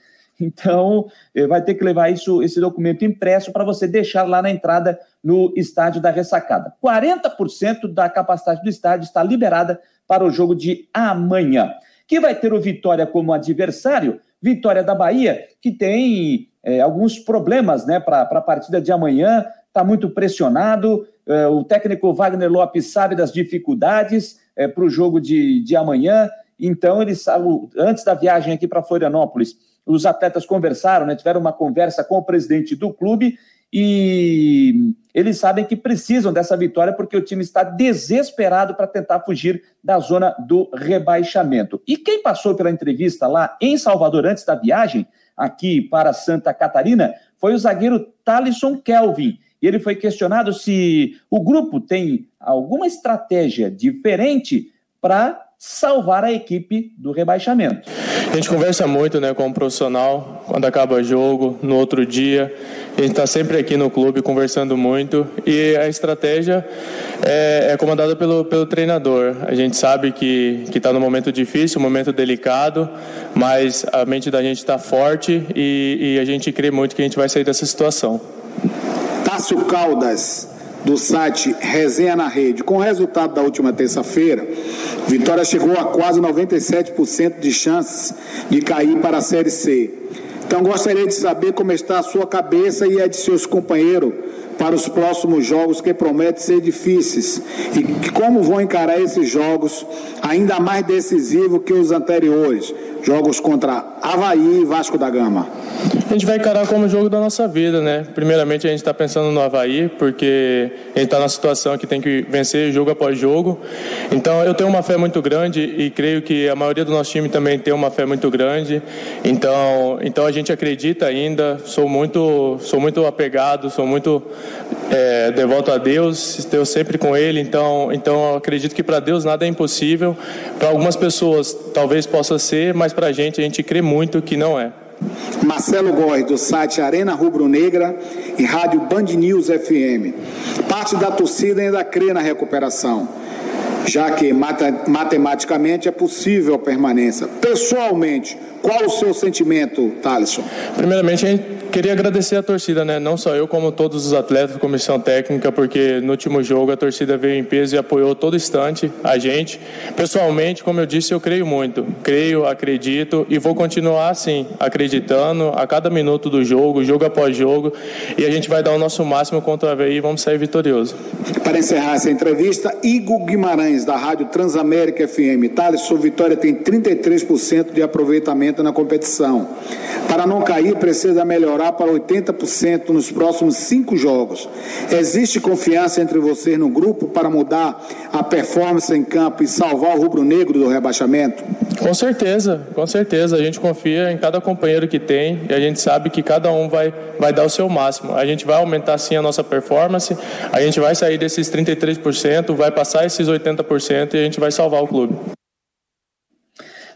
Então, eh, vai ter que levar isso, esse documento impresso para você deixar lá na entrada no estádio da ressacada. 40% da capacidade do estádio está liberada para o jogo de amanhã. Que vai ter o Vitória como adversário, Vitória da Bahia, que tem é, alguns problemas né, para a partida de amanhã, está muito pressionado. É, o técnico Wagner Lopes sabe das dificuldades é, para o jogo de, de amanhã. Então, ele sabe, antes da viagem aqui para Florianópolis, os atletas conversaram, né, tiveram uma conversa com o presidente do clube e eles sabem que precisam dessa vitória porque o time está desesperado para tentar fugir da zona do rebaixamento. E quem passou pela entrevista lá em Salvador antes da viagem, aqui para Santa Catarina, foi o zagueiro Talisson Kelvin. E ele foi questionado se o grupo tem alguma estratégia diferente para salvar a equipe do rebaixamento. A gente conversa muito né, com o profissional quando acaba o jogo, no outro dia. A gente está sempre aqui no clube conversando muito e a estratégia é, é comandada pelo, pelo treinador. A gente sabe que está no momento difícil, um momento delicado, mas a mente da gente está forte e, e a gente crê muito que a gente vai sair dessa situação. Tássio Caldas do site Resenha na Rede. Com o resultado da última terça-feira, Vitória chegou a quase 97% de chances de cair para a Série C. Então gostaria de saber como está a sua cabeça e a de seus companheiros para os próximos jogos que prometem ser difíceis e como vão encarar esses jogos ainda mais decisivos que os anteriores, jogos contra Havaí e Vasco da Gama. A gente vai encarar como jogo da nossa vida, né? Primeiramente a gente está pensando no Havaí, porque a gente está na situação que tem que vencer jogo após jogo. Então eu tenho uma fé muito grande e creio que a maioria do nosso time também tem uma fé muito grande. Então, então a gente acredita ainda. Sou muito, sou muito apegado, sou muito é, devoto a Deus, estou sempre com Ele. Então, então acredito que para Deus nada é impossível. Para algumas pessoas talvez possa ser, mas para a gente a gente crê muito que não é. Marcelo Góes, do site Arena Rubro Negra e Rádio Band News FM. Parte da torcida ainda crê na recuperação, já que matematicamente é possível a permanência. Pessoalmente, qual o seu sentimento, Thaleson? Primeiramente, a gente queria agradecer a torcida, né? Não só eu, como todos os atletas, comissão técnica, porque no último jogo a torcida veio em peso e apoiou todo instante a gente. Pessoalmente, como eu disse, eu creio muito. Creio, acredito e vou continuar assim, acreditando a cada minuto do jogo, jogo após jogo, e a gente vai dar o nosso máximo contra o Havaí e vamos sair vitorioso. Para encerrar essa entrevista, Igor Guimarães, da Rádio Transamérica FM. Thales, sua vitória tem 33% de aproveitamento na competição. Para não cair, precisa melhorar para 80% nos próximos cinco jogos. Existe confiança entre vocês no grupo para mudar a performance em campo e salvar o rubro-negro do rebaixamento? Com certeza, com certeza. A gente confia em cada companheiro que tem e a gente sabe que cada um vai, vai dar o seu máximo. A gente vai aumentar sim a nossa performance, a gente vai sair desses 33%, vai passar esses 80% e a gente vai salvar o clube.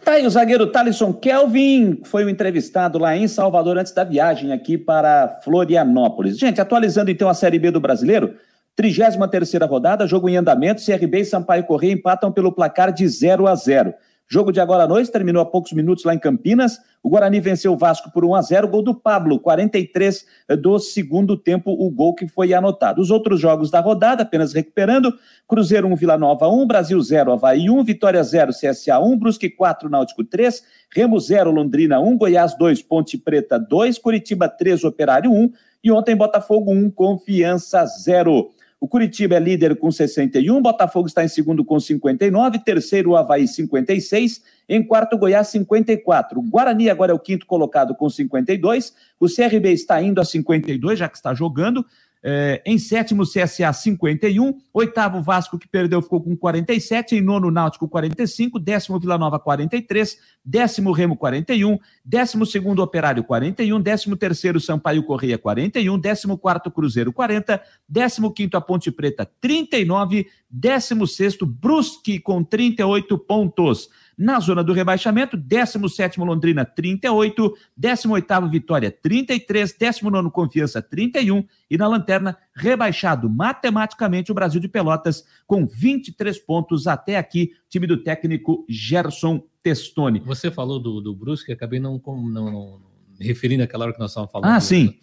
Tá aí o zagueiro Thalisson Kelvin, foi o entrevistado lá em Salvador antes da viagem aqui para Florianópolis. Gente, atualizando então a Série B do Brasileiro, 33 rodada, jogo em andamento, CRB e Sampaio Corrêa empatam pelo placar de 0 a 0. Jogo de agora à noite terminou há poucos minutos lá em Campinas. O Guarani venceu o Vasco por 1 a 0, gol do Pablo, 43 do segundo tempo, o gol que foi anotado. Os outros jogos da rodada, apenas recuperando: Cruzeiro 1, Vila Nova 1, Brasil 0, Havaí 1, Vitória 0, CSA 1, Brusque 4, Náutico 3, Remo 0, Londrina 1, Goiás 2, Ponte Preta 2, Curitiba 3, Operário 1 e ontem Botafogo 1, Confiança 0. O Curitiba é líder com 61, Botafogo está em segundo com 59, terceiro o Havaí 56, em quarto Goiás 54. O Guarani agora é o quinto colocado com 52, o CRB está indo a 52, já que está jogando, é, em sétimo, CSA 51. Oitavo, Vasco, que perdeu, ficou com 47. Em nono, Náutico 45. Décimo, Vila Nova 43. Décimo, Remo 41. Décimo segundo, Operário 41. Décimo terceiro, Sampaio Correia 41. Décimo quarto, Cruzeiro 40. Décimo quinto, a Ponte Preta 39. Décimo sexto, Brusque com 38 pontos. Na zona do rebaixamento, 17 Londrina, 38, 18 Vitória, 33, 19 Confiança, 31 e na lanterna, rebaixado matematicamente o Brasil de Pelotas com 23 pontos até aqui, time do técnico Gerson Testoni. Você falou do, do Brusque, acabei não, não, não, me referindo àquela hora que nós estávamos falando. Ah, sim.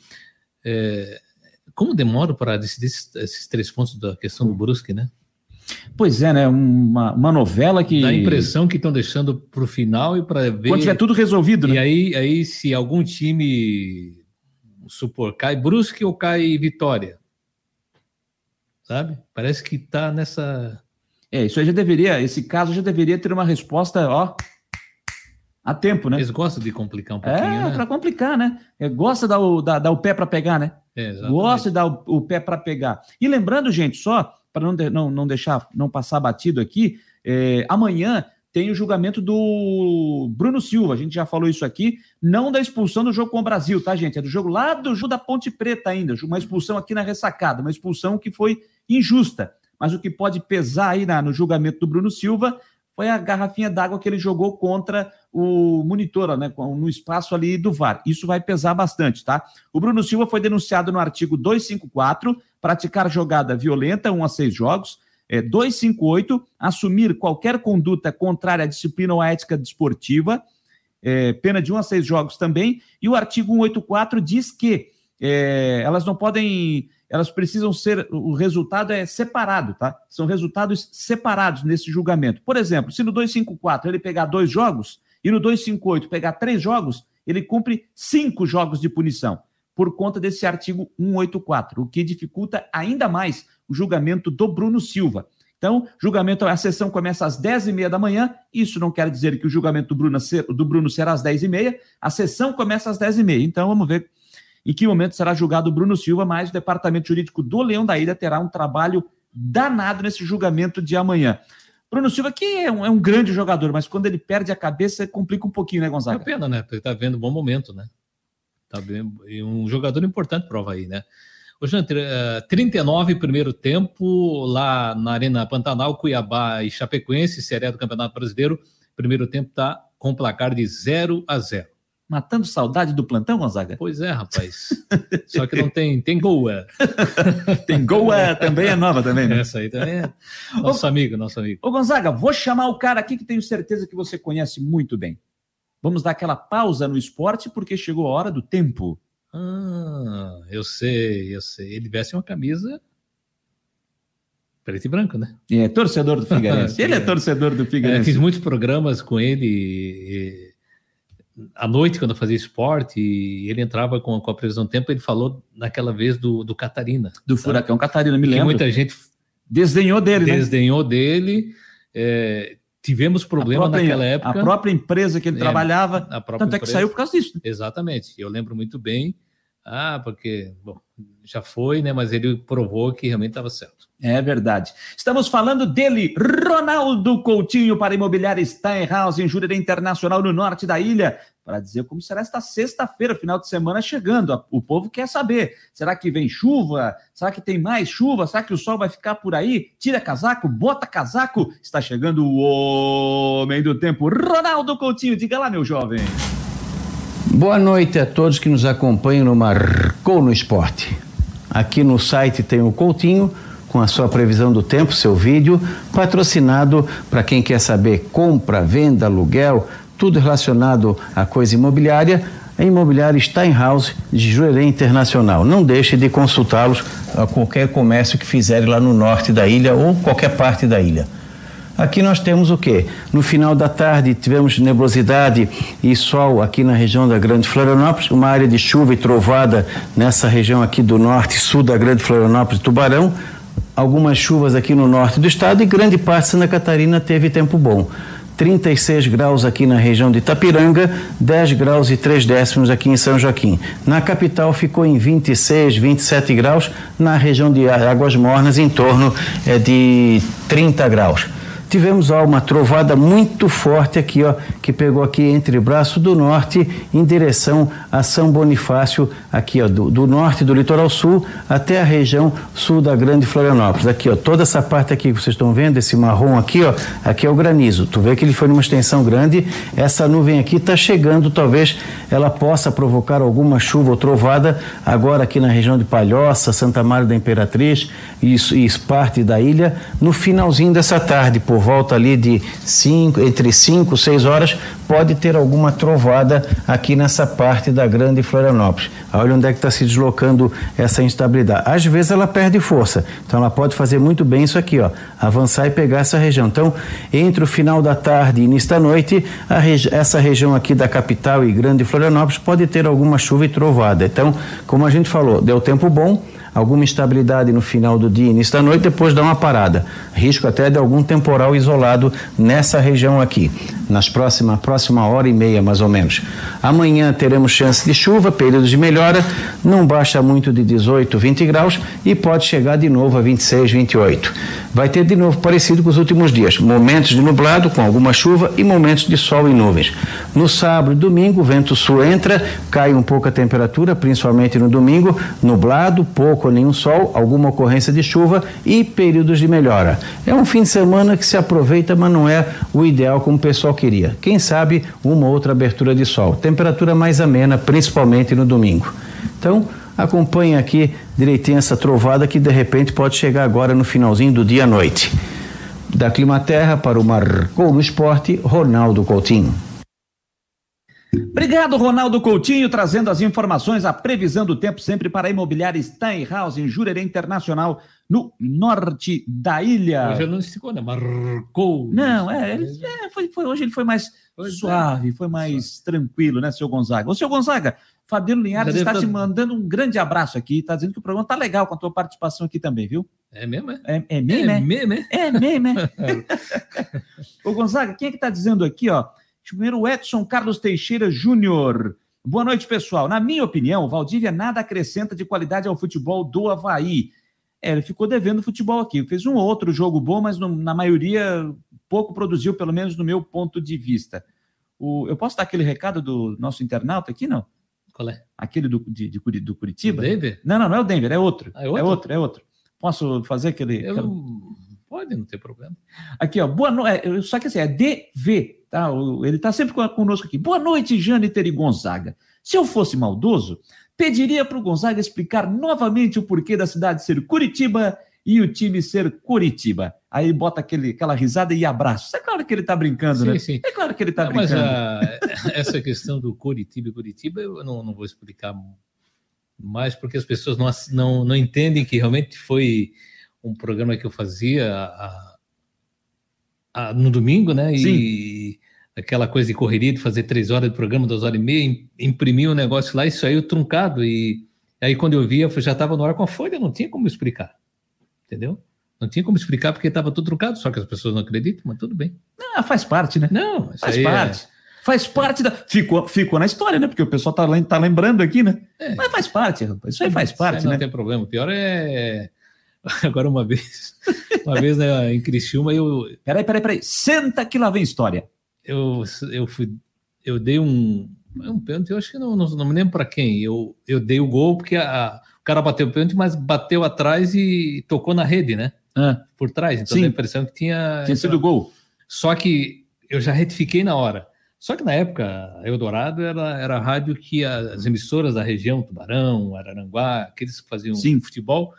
É, como demora para decidir esses, esses três pontos da questão do Brusque, né? Pois é, né? Uma, uma novela que. Dá a impressão que estão deixando para o final e para ver. Quando tiver tudo resolvido, né? E aí, aí, se algum time supor, cai Brusque ou cai Vitória? Sabe? Parece que está nessa. É, isso aí já deveria, esse caso já deveria ter uma resposta, ó, a tempo, né? Eles gostam de complicar um pouquinho, é, né? para complicar, né? É, gosta de dar o, dar, dar o pé para pegar, né? É, gosta de dar o, o pé para pegar. E lembrando, gente, só para não, de, não, não deixar, não passar batido aqui, é, amanhã tem o julgamento do Bruno Silva, a gente já falou isso aqui, não da expulsão do jogo com o Brasil, tá, gente? É do jogo lá do jogo da Ponte Preta ainda, uma expulsão aqui na ressacada, uma expulsão que foi injusta. Mas o que pode pesar aí na, no julgamento do Bruno Silva foi a garrafinha d'água que ele jogou contra o monitor, né, no espaço ali do VAR. Isso vai pesar bastante, tá? O Bruno Silva foi denunciado no artigo 254, praticar jogada violenta, 1 a 6 jogos, é, 258, assumir qualquer conduta contrária à disciplina ou à ética desportiva, é, pena de 1 a 6 jogos também, e o artigo 184 diz que é, elas não podem elas precisam ser, o resultado é separado, tá? São resultados separados nesse julgamento. Por exemplo, se no 254 ele pegar dois jogos e no 258 pegar três jogos, ele cumpre cinco jogos de punição por conta desse artigo 184, o que dificulta ainda mais o julgamento do Bruno Silva. Então, julgamento, a sessão começa às 10h30 da manhã. Isso não quer dizer que o julgamento do Bruno, do Bruno será às 10h30. A sessão começa às 10h30. Então, vamos ver em que momento será julgado o Bruno Silva, mas o Departamento Jurídico do Leão da Ilha terá um trabalho danado nesse julgamento de amanhã. Bruno Silva, que é um, é um grande jogador, mas quando ele perde a cabeça, complica um pouquinho, né, Gonzaga? É pena, né? Porque tá vendo um bom momento, né? Tá bem, e um jogador importante prova aí, né? Ô, Jean, 39 primeiro tempo lá na Arena Pantanal, Cuiabá e Chapecoense, Série do Campeonato Brasileiro. Primeiro tempo tá com placar de 0 a 0. Matando saudade do plantão, Gonzaga? Pois é, rapaz. Só que não tem, tem Goa. tem Goa, também é nova também, né? Essa aí também é nosso ô, amigo, nosso amigo. Ô, Gonzaga, vou chamar o cara aqui que tenho certeza que você conhece muito bem. Vamos dar aquela pausa no esporte porque chegou a hora do tempo. Ah, eu sei, eu sei. Ele veste uma camisa preto e branco, né? É torcedor do Figueirense. ele é torcedor do Figueirense. É, fiz muitos programas com ele e, à noite, quando eu fazia esporte, e ele entrava com, com a previsão do tempo, ele falou naquela vez do, do Catarina. Do furacão Catarina, me lembro. muita gente desdenhou dele, desdenhou né? dele. É, tivemos problema própria, naquela época. A própria empresa que ele É, trabalhava, tanto é que empresa. saiu por causa disso. Exatamente. Eu lembro muito bem. Ah, porque, bom, já foi, né? Mas ele provou que realmente estava certo. É verdade. Estamos falando dele, Ronaldo Coutinho, para Imobiliária Steinhaus, em Jurerê Internacional, no norte da ilha, para dizer como será esta sexta-feira, final de semana chegando. O povo quer saber. Será que vem chuva? Será que tem mais chuva? Será que o sol vai ficar por aí? Tira casaco, bota casaco. Está chegando o homem do tempo, Ronaldo Coutinho. Diga lá, meu jovem. Boa noite a todos que nos acompanham no Marcou no Esporte. Aqui no site tem o Coutinho com a sua previsão do tempo, seu vídeo, patrocinado para quem quer saber compra, venda, aluguel, tudo relacionado à coisa imobiliária. A imobiliária Steinhaus de Jurerê Internacional. Não deixe de consultá-los a qualquer comércio que fizerem lá no norte da ilha ou qualquer parte da ilha. Aqui nós temos o quê? No final da tarde tivemos nebulosidade e sol aqui na região da Grande Florianópolis, uma área de chuva e trovada nessa região aqui do norte e sul da Grande Florianópolis Tubarão, algumas chuvas aqui no norte do estado e grande parte de Santa Catarina teve tempo bom. 36 graus aqui na região de Itapiranga, 10 graus e 3 décimos aqui em São Joaquim. Na capital ficou em 26, 27 graus, na região de Águas Mornas em torno é, de 30 graus tivemos ó, uma trovada muito forte aqui, ó, que pegou aqui entre braço do norte em direção a São Bonifácio, aqui ó, do, do norte do litoral sul até a região sul da Grande Florianópolis. Aqui, ó, toda essa parte aqui que vocês estão vendo, esse marrom aqui, ó, aqui é o granizo. Tu vê que ele foi numa extensão grande. Essa nuvem aqui está chegando, talvez ela possa provocar alguma chuva ou trovada agora aqui na região de Palhoça, Santa Maria da Imperatriz e, e parte da ilha no finalzinho dessa tarde, por volta ali de cinco, entre 5 e 6 horas, pode ter alguma trovada aqui nessa parte da Grande Florianópolis. Olha onde é que está se deslocando essa instabilidade. Às vezes ela perde força, então ela pode fazer muito bem isso aqui, ó, avançar e pegar essa região. Então, entre o final da tarde e início da noite, regi essa região aqui da capital e Grande Florianópolis pode ter alguma chuva e trovada. Então, como a gente falou, deu tempo bom alguma instabilidade no final do dia, início da noite, depois dá uma parada. Risco até de algum temporal isolado nessa região aqui, nas próximas próxima hora e meia mais ou menos. Amanhã teremos chance de chuva, períodos de melhora, não baixa muito de 18, 20 graus e pode chegar de novo a 26, 28. Vai ter de novo parecido com os últimos dias, momentos de nublado com alguma chuva e momentos de sol e nuvens. No sábado e domingo, o vento sul entra, cai um pouco a temperatura, principalmente no domingo, nublado, pouco nenhum sol, alguma ocorrência de chuva e períodos de melhora. É um fim de semana que se aproveita, mas não é o ideal como o pessoal queria. Quem sabe uma outra abertura de sol. Temperatura mais amena, principalmente no domingo. Então, acompanhe aqui direitinho essa trovada que de repente pode chegar agora no finalzinho do dia à noite. Da Climaterra para o Marcou no Esporte, Ronaldo Coutinho. Obrigado, Ronaldo Coutinho, trazendo as informações, a previsão do tempo sempre para a imobiliária Steinhaus, em Jurerê Internacional, no norte da ilha. Hoje ele não esticou, né? Marcou. Não, é, ele, é, foi, foi, hoje ele foi mais Pois é. suave, foi mais tranquilo, né, seu Gonzaga? Ô, seu Gonzaga, Fabiano Linhares está deve te tá- mandando um grande abraço aqui, está dizendo que o programa tá legal com a tua participação aqui também, viu? É mesmo, é? É, é mesmo, é é? mesmo, é? É mesmo, é? Ô, Gonzaga, quem é que está dizendo aqui, ó? Primeiro, Edson Carlos Teixeira Júnior. Boa noite, pessoal. Na minha opinião, o Valdívia nada acrescenta de qualidade ao futebol do Havaí. É, ele ficou devendo futebol aqui. Fez um ou outro jogo bom, mas no- na maioria pouco produziu, pelo menos no meu ponto de vista. O- eu posso dar aquele recado do nosso internauta aqui, não? Qual é? Aquele do, de, de do Curitiba? O Denver? Não, não, não é o Denver, é outro. Ah, é é outro? outro, é outro. Posso fazer aquele. Eu... aquela- Pode, não tem problema. Aqui, ó, boa noite. Só que assim, é DV, tá? Ele tá sempre conosco aqui. Boa noite, Jâniter e Gonzaga. Se eu fosse maldoso, pediria para o Gonzaga explicar novamente o porquê da cidade ser Curitiba e o time ser Curitiba. Aí bota aquele, aquela risada e abraço. É claro que ele tá brincando, Sim, né? sim. É claro que ele tá Não, mas brincando. a- essa questão do Curitiba e Curitiba eu não, não vou explicar mais, porque as pessoas não, não, não entendem que realmente foi um programa que eu fazia a- a- no domingo, né? E aquela coisa de correria de fazer três horas de programa, duas horas e meia, im- imprimir um negócio lá e saiu truncado. E aí quando eu via, já estava no ar com a folha, não tinha como explicar. Entendeu? Não tinha como explicar porque estava tudo trocado, só que as pessoas não acreditam, mas tudo bem. Ah, faz parte, né? Não, faz parte. É... Faz parte da. Ficou, ficou na história, né? Porque o pessoal tá, tá lembrando aqui, né? É. Mas faz parte, rapaz. Isso aí faz parte, não né? Não tem problema. O pior é. Agora, uma vez, uma vez né, em Criciúma, eu. Peraí, peraí, peraí. Senta que lá vem história. Eu, eu fui. Eu dei um. Um pênalti, eu acho que não, não, não me lembro para quem. Eu, eu dei o gol porque a, o cara bateu o pênalti, mas bateu atrás e tocou na rede, né? Ah. Por trás. Então Sim. a impressão que tinha. Tinha sido gol. Só que eu já retifiquei na hora. Só que na época, Eldorado era, era a rádio que as emissoras da região, Tubarão, Araranguá, aqueles que faziam Sim. futebol,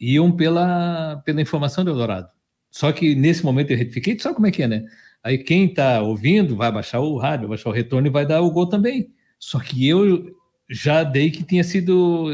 iam pela, pela informação do Eldorado. Só que nesse momento eu retifiquei, sabe como é que é, né? Aí quem está ouvindo vai baixar o rádio, vai baixar o retorno e vai dar o gol também. Só que eu já dei que tinha sido.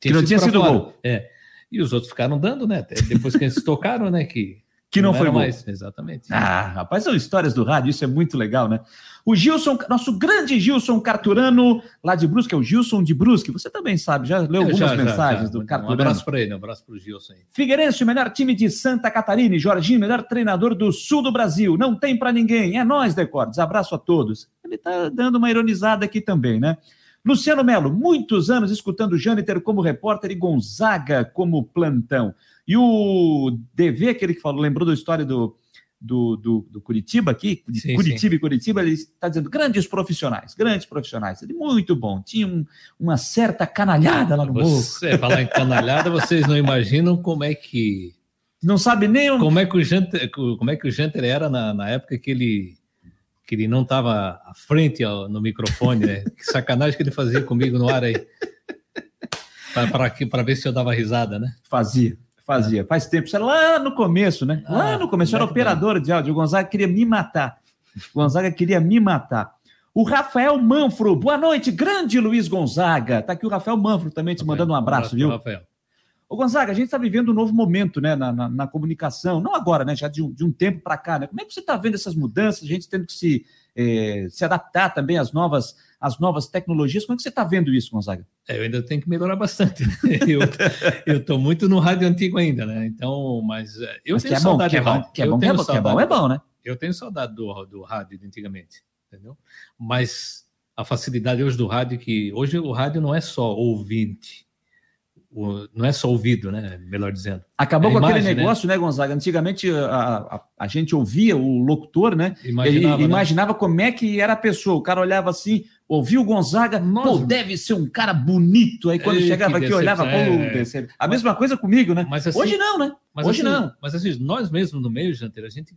Tinha que não sido tinha sido fora. gol. É. E os outros ficaram dando, né? Depois que eles tocaram, né? Que que não, não foi mais. Exatamente. Ah, rapaz, são histórias do rádio, isso é muito legal, né? O Gilson, nosso grande Gilson Carturano, lá de Brusque, é o Gilson de Brusque, você também sabe, já leu algumas já, mensagens já, já. do Carturano. Um abraço para ele, um abraço para o Gilson. Aí. Figueirense, o melhor time de Santa Catarina, Jorginho, melhor treinador do sul do Brasil, não tem para ninguém, é nós, Decordes, abraço a todos. Ele tá dando uma ironizada aqui também, né? Luciano Melo, muitos anos escutando Jâniter como repórter e Gonzaga como plantão. E o DV, aquele que falou, lembrou da história do, do, do, do Curitiba aqui, de sim, Curitiba sim. e Curitiba, ele está dizendo grandes profissionais, grandes profissionais. Ele muito bom, tinha um, uma certa canalhada lá no Você morro. falar em canalhada, vocês não imaginam como é que não sabe nem como é que o Janter, como é que o Janter era na, na época que ele que ele não estava à frente ó, no microfone, né? Que sacanagem que ele fazia comigo no ar aí. Para ver se eu dava risada, né? Fazia. Fazia, faz tempo. Isso era lá no começo, né? Lá ah, no começo, era operador de áudio. O Gonzaga queria me matar. O Gonzaga queria me matar. O Rafael Manfro, boa noite, grande Luiz Gonzaga. Tá aqui o Rafael Manfro também te mandando um abraço, viu? Rafael. Ô Gonzaga, a gente está vivendo um novo momento né, na, na, na, comunicação, não agora, né? Já de um, de um tempo para cá, né? Como é que você está vendo essas mudanças, a gente tendo que se, eh, se adaptar também às novas as novas tecnologias. Como é que você está vendo isso, Gonzaga? É, eu ainda tenho que melhorar bastante. Eu estou muito no rádio antigo ainda, né? Então, mas é, eu mas tenho que é saudade bom, que é bom, que é bom, que é bom, que é bom, é bom, né? Eu tenho saudade do, do rádio de antigamente, entendeu? Mas a facilidade hoje do rádio que hoje o rádio não é só ouvinte, o, não é só ouvido, né? Melhor dizendo. Acabou é com imagem, aquele né? negócio, né? né, Gonzaga? Antigamente a, a, a, gente ouvia o locutor, né? Imaginava, Ele, né? imaginava como é que era a pessoa. O cara olhava assim, ouvia o Gonzaga, Nossa. pô, deve ser um cara bonito. Aí quando Ei, chegava aqui, olhava, pô, é... A mas, mesma coisa comigo, né? Assim, Hoje não, né? Hoje assim, não. Mas assim, nós mesmos no meio, Janteiro, a gente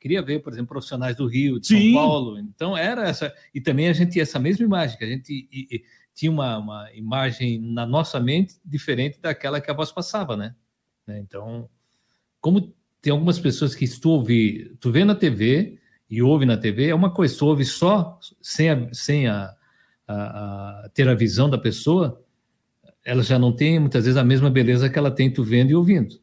queria ver, por exemplo, profissionais do Rio, de Sim. São Paulo. Então era essa. E também a gente essa mesma imagem, que a gente. E, e, tinha uma, uma imagem na nossa mente diferente daquela que a voz passava, né? né? Então, como tem algumas pessoas que tu ouve, tu vê na TV e ouve na TV, é uma coisa, tu ouve só sem a, sem a, a, a ter a visão da pessoa, ela já não tem muitas vezes a mesma beleza que ela tem tu vendo e ouvindo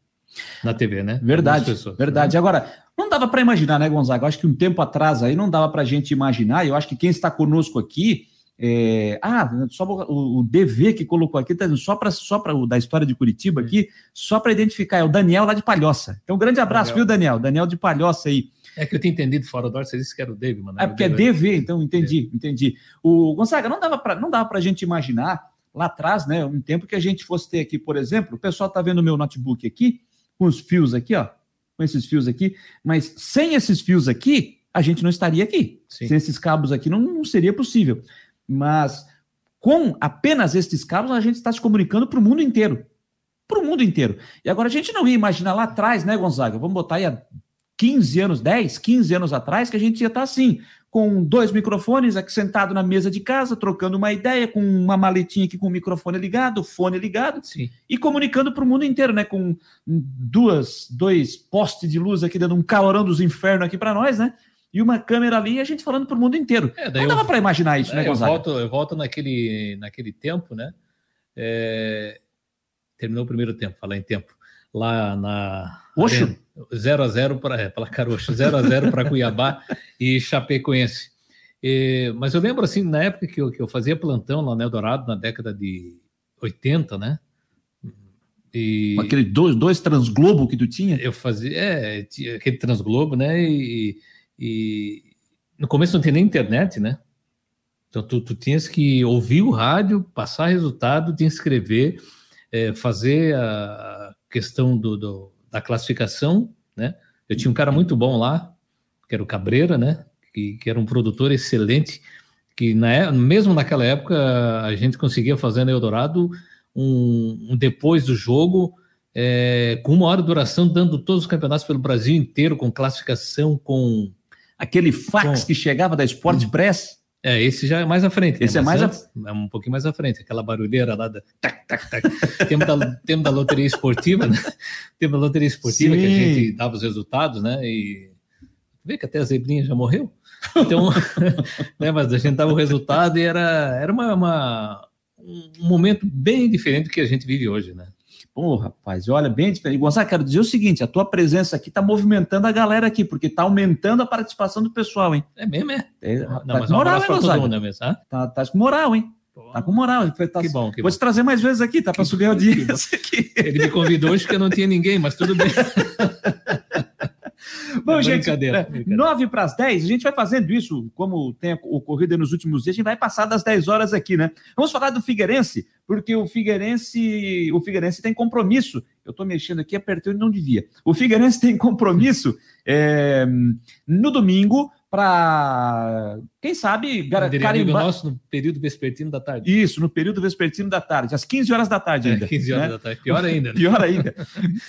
na TV, né? Verdade, pessoas, verdade. Né? Agora, não dava para imaginar, né, Gonzaga? Eu acho que um tempo atrás aí não dava para a gente imaginar. Eu acho que quem está conosco aqui é, ah, só o, o, DV que colocou aqui, tá, só para só para da história de Curitiba aqui, só para identificar, é o Daniel lá de Palhoça. Então, um grande abraço, Daniel. viu, Daniel? Daniel de Palhoça aí. É que eu tinha entendido fora do ar, você disse que era o DV, mano. É porque é DV, então entendi, entendi. O Gonzaga, não dava para não dava pra gente imaginar lá atrás, né, um tempo que a gente fosse ter aqui, por exemplo, o pessoal tá vendo o meu notebook aqui, com os fios aqui, ó, com esses fios aqui, mas sem esses fios aqui, a gente não estaria aqui. Sim. Sem esses cabos aqui, não, não seria possível. Mas com apenas estes cabos, a gente está se comunicando para o mundo inteiro. Para o mundo inteiro. E agora a gente não ia imaginar lá atrás, né, Gonzaga? Vamos botar aí há 15 anos, 10, 15 anos atrás, que a gente ia estar tá assim, com dois microfones aqui sentado na mesa de casa, trocando uma ideia, com uma maletinha aqui com o microfone ligado, fone ligado, Sim. e comunicando para o mundo inteiro, né? Com duas, dois postes de luz aqui dando um calorão dos infernos aqui para nós, né? e uma câmera ali e a gente falando para o mundo inteiro. É, não dava para imaginar isso, é, né, Gonzaga? Eu volto, eu volto naquele, naquele tempo, né? É, terminou o primeiro tempo, falar em tempo. Lá na. Oxo? 0 a 0 para é, Placar Oxo, 0 a 0 para Cuiabá e Chapecoense. E, mas eu lembro, assim, na época que eu, que eu fazia plantão lá no Eldorado, na década de 80, né? E aquele dois, dois transglobo que tu tinha? Eu fazia, é, tinha aquele transglobo, né? E, e, no começo não tinha nem internet, né? Então tu, tu tinhas que ouvir o rádio, passar resultado, tinha que escrever, é, fazer a questão do, do, da classificação, né? Eu tinha um cara muito bom lá, que era o Cabreira, né? Que, que era um produtor excelente, que na, é, mesmo naquela época a gente conseguia fazer no Eldorado um, um depois do jogo é, com uma hora de duração, dando todos os campeonatos pelo Brasil inteiro, com classificação, com aquele fax com... que chegava da Sport hum. Press. É, esse já é mais à frente. Né? Esse né? é mais antes, a... é um pouquinho mais à frente, aquela barulheira lá da tac, tac, tac. tempo, da, tempo da loteria esportiva, né? Tempo da loteria esportiva Sim. que a gente dava os resultados, né? E vê que até a zebrinha já morreu. Então, né, mas a gente dava o resultado e era, era uma, uma, um momento bem diferente do que a gente vive hoje, né? Pô, rapaz, olha, bem diferente. Gonçalo, quero dizer o seguinte: a tua presença aqui está movimentando a galera aqui, porque está aumentando a participação do pessoal, hein? É mesmo, é? é não, tá com moral, hein, Gonçalo? Mesmo, tá? Tá, tá com moral, hein? Tá com moral. Tá, que bom, que Vou bom. te trazer mais vezes aqui, tá? Para subir a audiência aqui. Ele me convidou hoje porque eu não tinha ninguém, mas tudo bem. Bom, é gente, brincadeira, brincadeira. 9 para as 10, a gente vai fazendo isso, como tem ocorrido nos últimos dias, a gente vai passar das 10 horas aqui, né? Vamos falar do Figueirense, porque o Figueirense, o Figueirense tem compromisso. Eu estou mexendo aqui, apertei onde não devia. O Figueirense tem compromisso é, no domingo para, quem sabe, carimbar... nosso no período vespertino da tarde. Isso, no período vespertino da tarde, às 15 horas da tarde é, ainda. É, 15 horas né? da tarde, pior ainda. Né? pior ainda.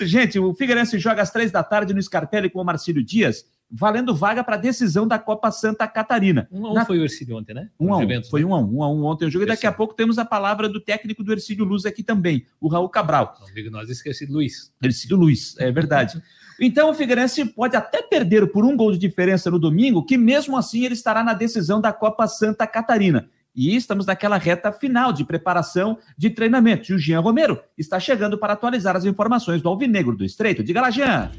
Gente, o Figueirense joga às 3 da tarde no Scarpelli com o Marcílio Dias, valendo vaga para a decisão da Copa Santa Catarina. Um a um Na... foi o Ercílio ontem, né? Um a um, Juventus, foi né? um a um, um a um ontem o jogo. E daqui a pouco temos a palavra do técnico do Ercílio Luz aqui também, o Raul Cabral. Não, amigo, nós esqueci Luiz. Ercílio Luiz, é verdade. Então o Figueirense pode até perder por um gol de diferença no domingo, que mesmo assim ele estará na decisão da Copa Santa Catarina. E estamos naquela reta final de preparação de treinamento. E o Jean Romero está chegando para atualizar as informações do Alvinegro do Estreito. Diga lá, Jean.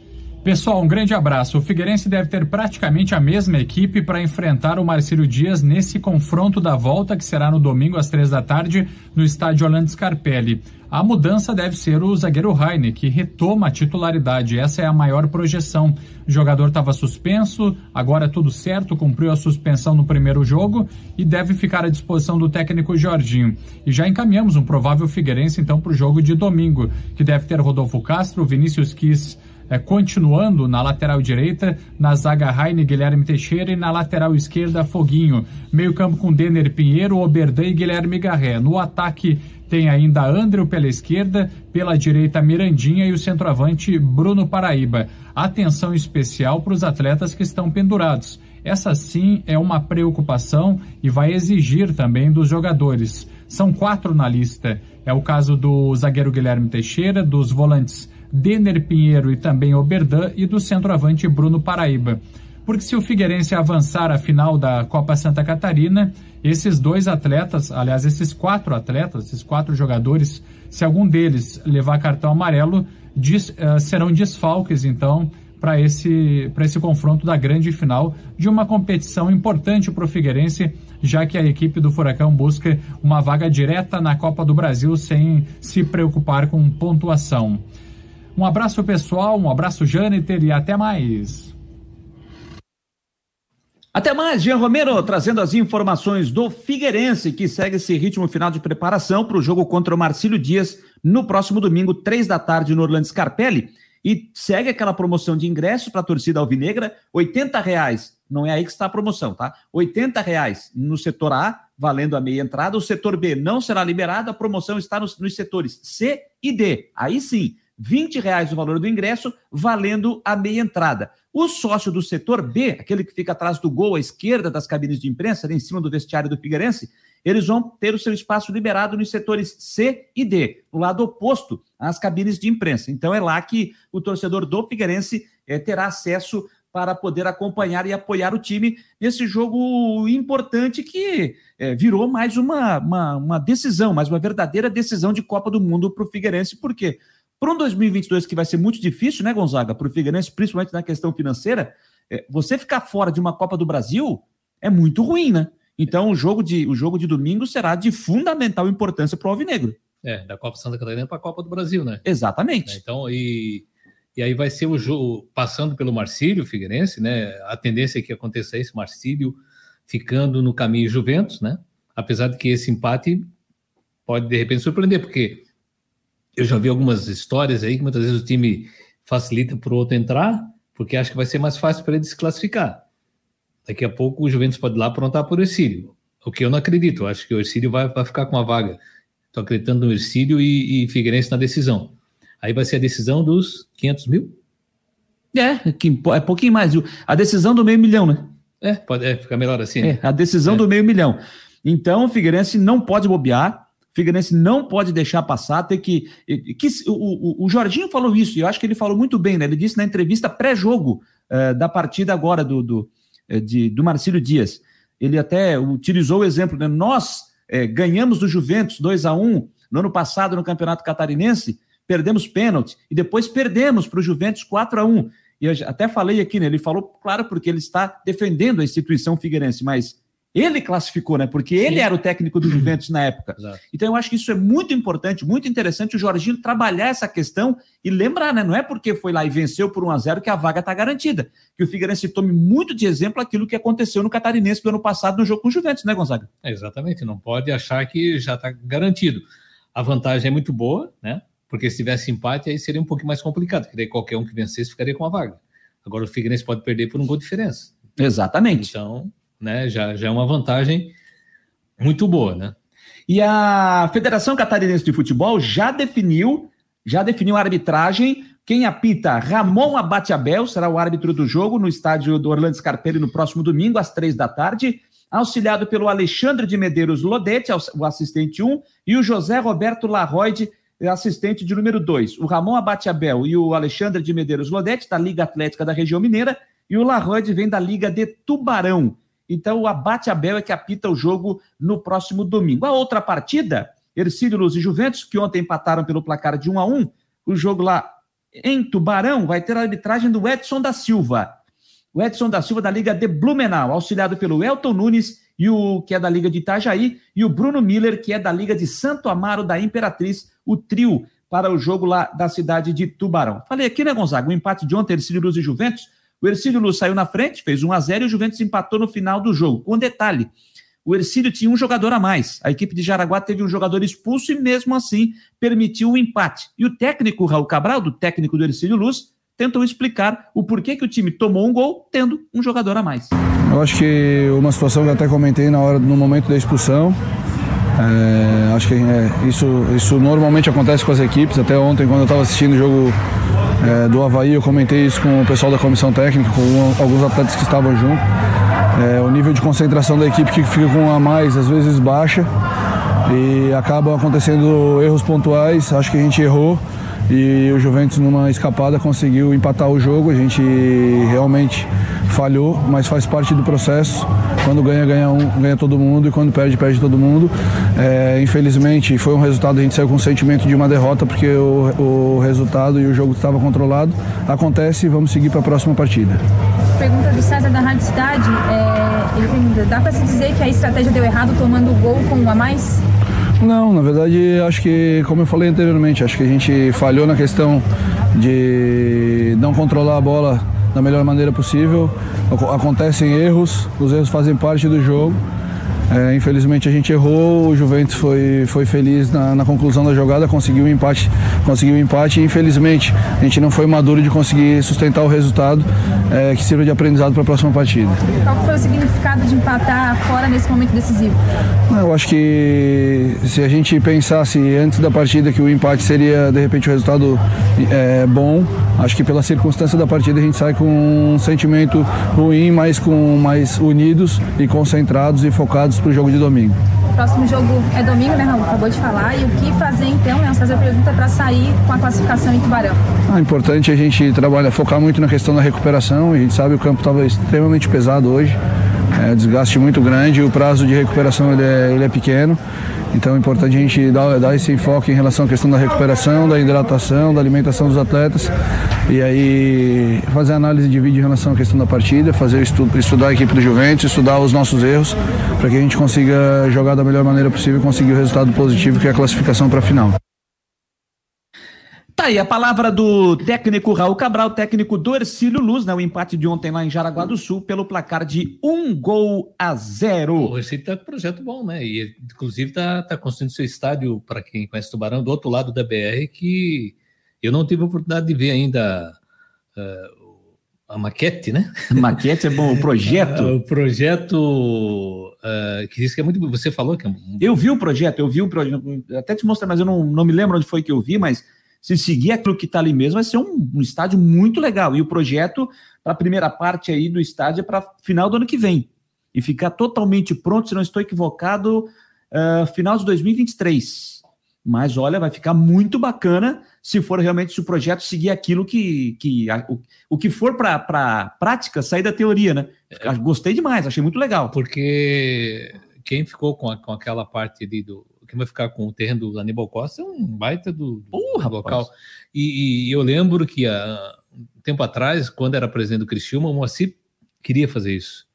Pessoal, um grande abraço. O Figueirense deve ter praticamente a mesma equipe para enfrentar o Marcílio Dias nesse confronto da volta, que será no domingo às três da tarde, no estádio Orlando Scarpelli. A mudança deve ser o zagueiro Heine, que retoma a titularidade. Essa é a maior projeção. O jogador estava suspenso, agora tudo certo, cumpriu a suspensão no primeiro jogo e deve ficar à disposição do técnico Jorginho. E já encaminhamos um provável Figueirense, então, para o jogo de domingo, que deve ter Rodolfo Castro, Vinícius Quis é, continuando na lateral direita, na zaga Raine Guilherme Teixeira e na lateral esquerda Foguinho. Meio campo com Denner Pinheiro, Oberdan e Guilherme Garré. No ataque tem ainda André pela esquerda, pela direita Mirandinha e o centroavante Bruno Paraíba. Atenção especial para os atletas que estão pendurados. Essa sim é uma preocupação e vai exigir também dos jogadores. São quatro na lista. É o caso do zagueiro Guilherme Teixeira, dos volantes Denner Pinheiro e também Oberdan e do centroavante Bruno Paraíba. Porque se o Figueirense avançar à final da Copa Santa Catarina, esses dois atletas, aliás, esses quatro atletas, esses quatro jogadores, se algum deles levar cartão amarelo, diz, uh, serão desfalques, então, para esse, esse confronto da grande final de uma competição importante para o Figueirense, já que a equipe do Furacão busca uma vaga direta na Copa do Brasil sem se preocupar com pontuação. Um abraço pessoal, um abraço Jâniter e até mais. Até mais, Jean Romero, trazendo as informações do Figueirense, que segue esse ritmo final de preparação para o jogo contra o Marcílio Dias no próximo domingo, três da tarde, no Orlando Scarpelli. E segue aquela promoção de ingresso para a torcida alvinegra, R$ reais. Não é aí que está a promoção, tá? R$ reais no setor A, valendo a meia entrada. O setor B não será liberado, a promoção está nos, nos setores C e D. Aí sim, 20 reais o valor do ingresso, valendo a meia entrada. O sócio do setor B, aquele que fica atrás do gol à esquerda das cabines de imprensa, ali em cima do vestiário do Figueirense, eles vão ter o seu espaço liberado nos setores C e D, no lado oposto às cabines de imprensa. Então é lá que o torcedor do Figueirense é, terá acesso para poder acompanhar e apoiar o time nesse jogo importante que é, virou mais uma, uma, uma, decisão, mais uma verdadeira decisão de Copa do Mundo para o Figueirense. Por quê? Para um 2022 que vai ser muito difícil, né, Gonzaga, para o Figueirense, principalmente na questão financeira, é, você ficar fora de uma Copa do Brasil é muito ruim, né? Então o jogo de, o jogo de domingo será de fundamental importância para o Alvinegro. É, da Copa Santa Catarina para a Copa do Brasil, né? Exatamente. Então, e, e aí vai ser o jogo, passando pelo Marcílio Figueirense, né? A tendência é que aconteça isso, Marcílio ficando no caminho Juventus, né? Apesar de que esse empate pode de repente surpreender, porque eu já vi algumas histórias aí que muitas vezes o time facilita para o outro entrar, porque acha que vai ser mais fácil para ele se classificar. Daqui a pouco o Juventus pode ir lá aprontar por Ercílio, o que eu não acredito. Eu acho que o Ercílio vai, vai ficar com a vaga. Estou acreditando no Ercílio e, e Figueirense na decisão. Aí vai ser a decisão dos 500 mil? É, que, é pouquinho mais. A decisão do meio milhão, né? É, pode é, ficar melhor assim. Né? É, a decisão é. do meio milhão. Então, o Figueirense não pode bobear. Figueirense não pode deixar passar, tem que. que o, o, o, Jorginho falou isso, e eu acho que ele falou muito bem, né? Ele disse na entrevista pré-jogo uh, da partida agora do, do, uh, de, do Marcílio Dias. Ele até utilizou o exemplo, né? Nós uh, ganhamos do Juventus 2 a 1 no ano passado no Campeonato Catarinense, perdemos pênalti, e depois perdemos para o Juventus 4 a 1 E eu até falei aqui, né? Ele falou, claro, porque ele está defendendo a instituição figueirense, mas ele classificou, né? Porque Sim. ele era o técnico do Juventus na época. Exato. Então eu acho que isso é muito importante, muito interessante o Jorginho trabalhar essa questão e lembrar, né? Não é porque foi lá e venceu por 1 a 0 que a vaga está garantida. Que o Figueirense tome muito de exemplo aquilo que aconteceu no Catarinense do ano passado no jogo com o Juventus, né, Gonzaga? É, exatamente, não pode achar que já está garantido. A vantagem é muito boa, né? Porque se tivesse empate aí seria um pouquinho mais complicado, porque daí qualquer um que vencesse ficaria com a vaga. Agora o Figueirense pode perder por um gol de diferença. Exatamente. Então, né? Já, já é uma vantagem muito boa, né? E a Federação Catarinense de Futebol já definiu, já definiu a arbitragem. Quem apita Ramon Abate Abel será o árbitro do jogo no estádio do Orlando Scarpelli no próximo domingo, às três da tarde, auxiliado pelo Alexandre de Medeiros Lodete, o assistente 1, e o José Roberto Larroide, assistente de número 2. O Ramon Abate Abel e o Alexandre de Medeiros Lodete, da Liga Atlética da Região Mineira, e o Larroide vem da Liga de Tubarão. Então, o Abate Abel é que apita o jogo no próximo domingo. A outra partida, Ercílio Luz e Juventus, que ontem empataram pelo placar de 1 a 1 o jogo lá em Tubarão vai ter a arbitragem do Edson da Silva. O Edson da Silva da Liga de Blumenau, auxiliado pelo Elton Nunes, e o que é da Liga de Itajaí, e o Bruno Miller, que é da Liga de Santo Amaro da Imperatriz, o trio para o jogo lá da cidade de Tubarão. Falei aqui, né, Gonzaga? O empate de ontem, Ercílio Luz e Juventus, o Ercílio Luz saiu na frente, fez 1 a 0 e o Juventus empatou no final do jogo. Com detalhe, o Ercílio tinha um jogador a mais. A equipe de Jaraguá teve um jogador expulso e mesmo assim permitiu o empate. E o técnico Raul Cabral, do técnico do Ercílio Luz, tentou explicar o porquê que o time tomou um gol tendo um jogador a mais. Eu acho que uma situação que até comentei na hora no momento da expulsão. É, acho que é, isso, isso normalmente acontece com as equipes. Até ontem, quando eu estava assistindo o jogo é, do Havaí, eu comentei isso com o pessoal da comissão técnica, com alguns atletas que estavam junto. É, o nível de concentração da equipe que fica com a mais, às vezes baixa, e acabam acontecendo erros pontuais. Acho que a gente errou e o Juventus, numa escapada, conseguiu empatar o jogo. A gente realmente falhou, mas faz parte do processo. Quando ganha, ganha, um, ganha todo mundo e quando perde, perde todo mundo. É, infelizmente, foi um resultado, a gente saiu com o sentimento de uma derrota porque o, o resultado e o jogo estava controlado. Acontece e vamos seguir para a próxima partida. Pergunta do César da Rádio Cidade. É, ele pergunta, dá para se dizer que a estratégia deu errado tomando o gol com um a mais? Não, na verdade, acho que, como eu falei anteriormente, acho que a gente falhou na questão de não controlar a bola da melhor maneira possível. Acontecem erros, os erros fazem parte do jogo. É, infelizmente a gente errou, o Juventus foi, foi feliz na, na conclusão da jogada, conseguiu o um empate, conseguiu o um empate e infelizmente a gente não foi maduro de conseguir sustentar o resultado é, que sirva de aprendizado para a próxima partida. Qual foi o significado de empatar fora nesse momento decisivo? Eu acho que se a gente pensasse antes da partida que o empate seria de repente o um resultado é, bom, acho que pela circunstância da partida a gente sai com um sentimento ruim, mas com mais unidos e concentrados e focados para o jogo de domingo. O próximo jogo é domingo, né, Raul? Acabou de falar. E o que fazer então, né? Fazer a pergunta para sair com a classificação em Tubarão. Ah, importante a gente trabalhar, focar muito na questão da recuperação. A gente sabe que o campo estava extremamente pesado hoje. É, desgaste muito grande, o prazo de recuperação ele é, ele é pequeno Então é importante a gente dar, dar esse enfoque em relação à questão da recuperação, da hidratação, da alimentação dos atletas e aí fazer análise de vídeo em relação à questão da partida, fazer estudo, estudar a equipe do Juventus, estudar os nossos erros para que a gente consiga jogar da melhor maneira possível e conseguir o resultado positivo que é a classificação para a final. Tá aí a palavra do técnico Raul Cabral, técnico do Ercílio Luz, né? O empate de ontem lá em Jaraguá do Sul, pelo placar de um gol a zero. O Ercílio tá com um projeto bom, né? E inclusive tá, tá construindo seu estádio, para quem conhece Tubarão, do outro lado da BR, que eu não tive a oportunidade de ver ainda uh, a maquete, né? Maquete é bom, o projeto. o projeto uh, que diz que é muito. Você falou que é. Eu vi o projeto, eu vi o projeto. Até te mostrar, mas eu não, não me lembro onde foi que eu vi, mas se seguir aquilo que está ali mesmo, vai ser um, um, estádio muito legal. E o projeto para a primeira parte aí do estádio é para final do ano que vem. E ficar totalmente pronto, se não estou equivocado, uh, final de 2023. Mas olha, vai ficar muito bacana se for realmente se o projeto seguir aquilo que, que a, o, o que for para pra prática sair da teoria, né? É. Gostei demais, achei muito legal. Porque quem ficou com, a, com aquela parte ali do, quem vai ficar com o terreno do Aníbal Costa é um baita do, do local. E, e, eu lembro que há um tempo atrás, quando era presidente do Criciúma, o Moacir queria fazer isso.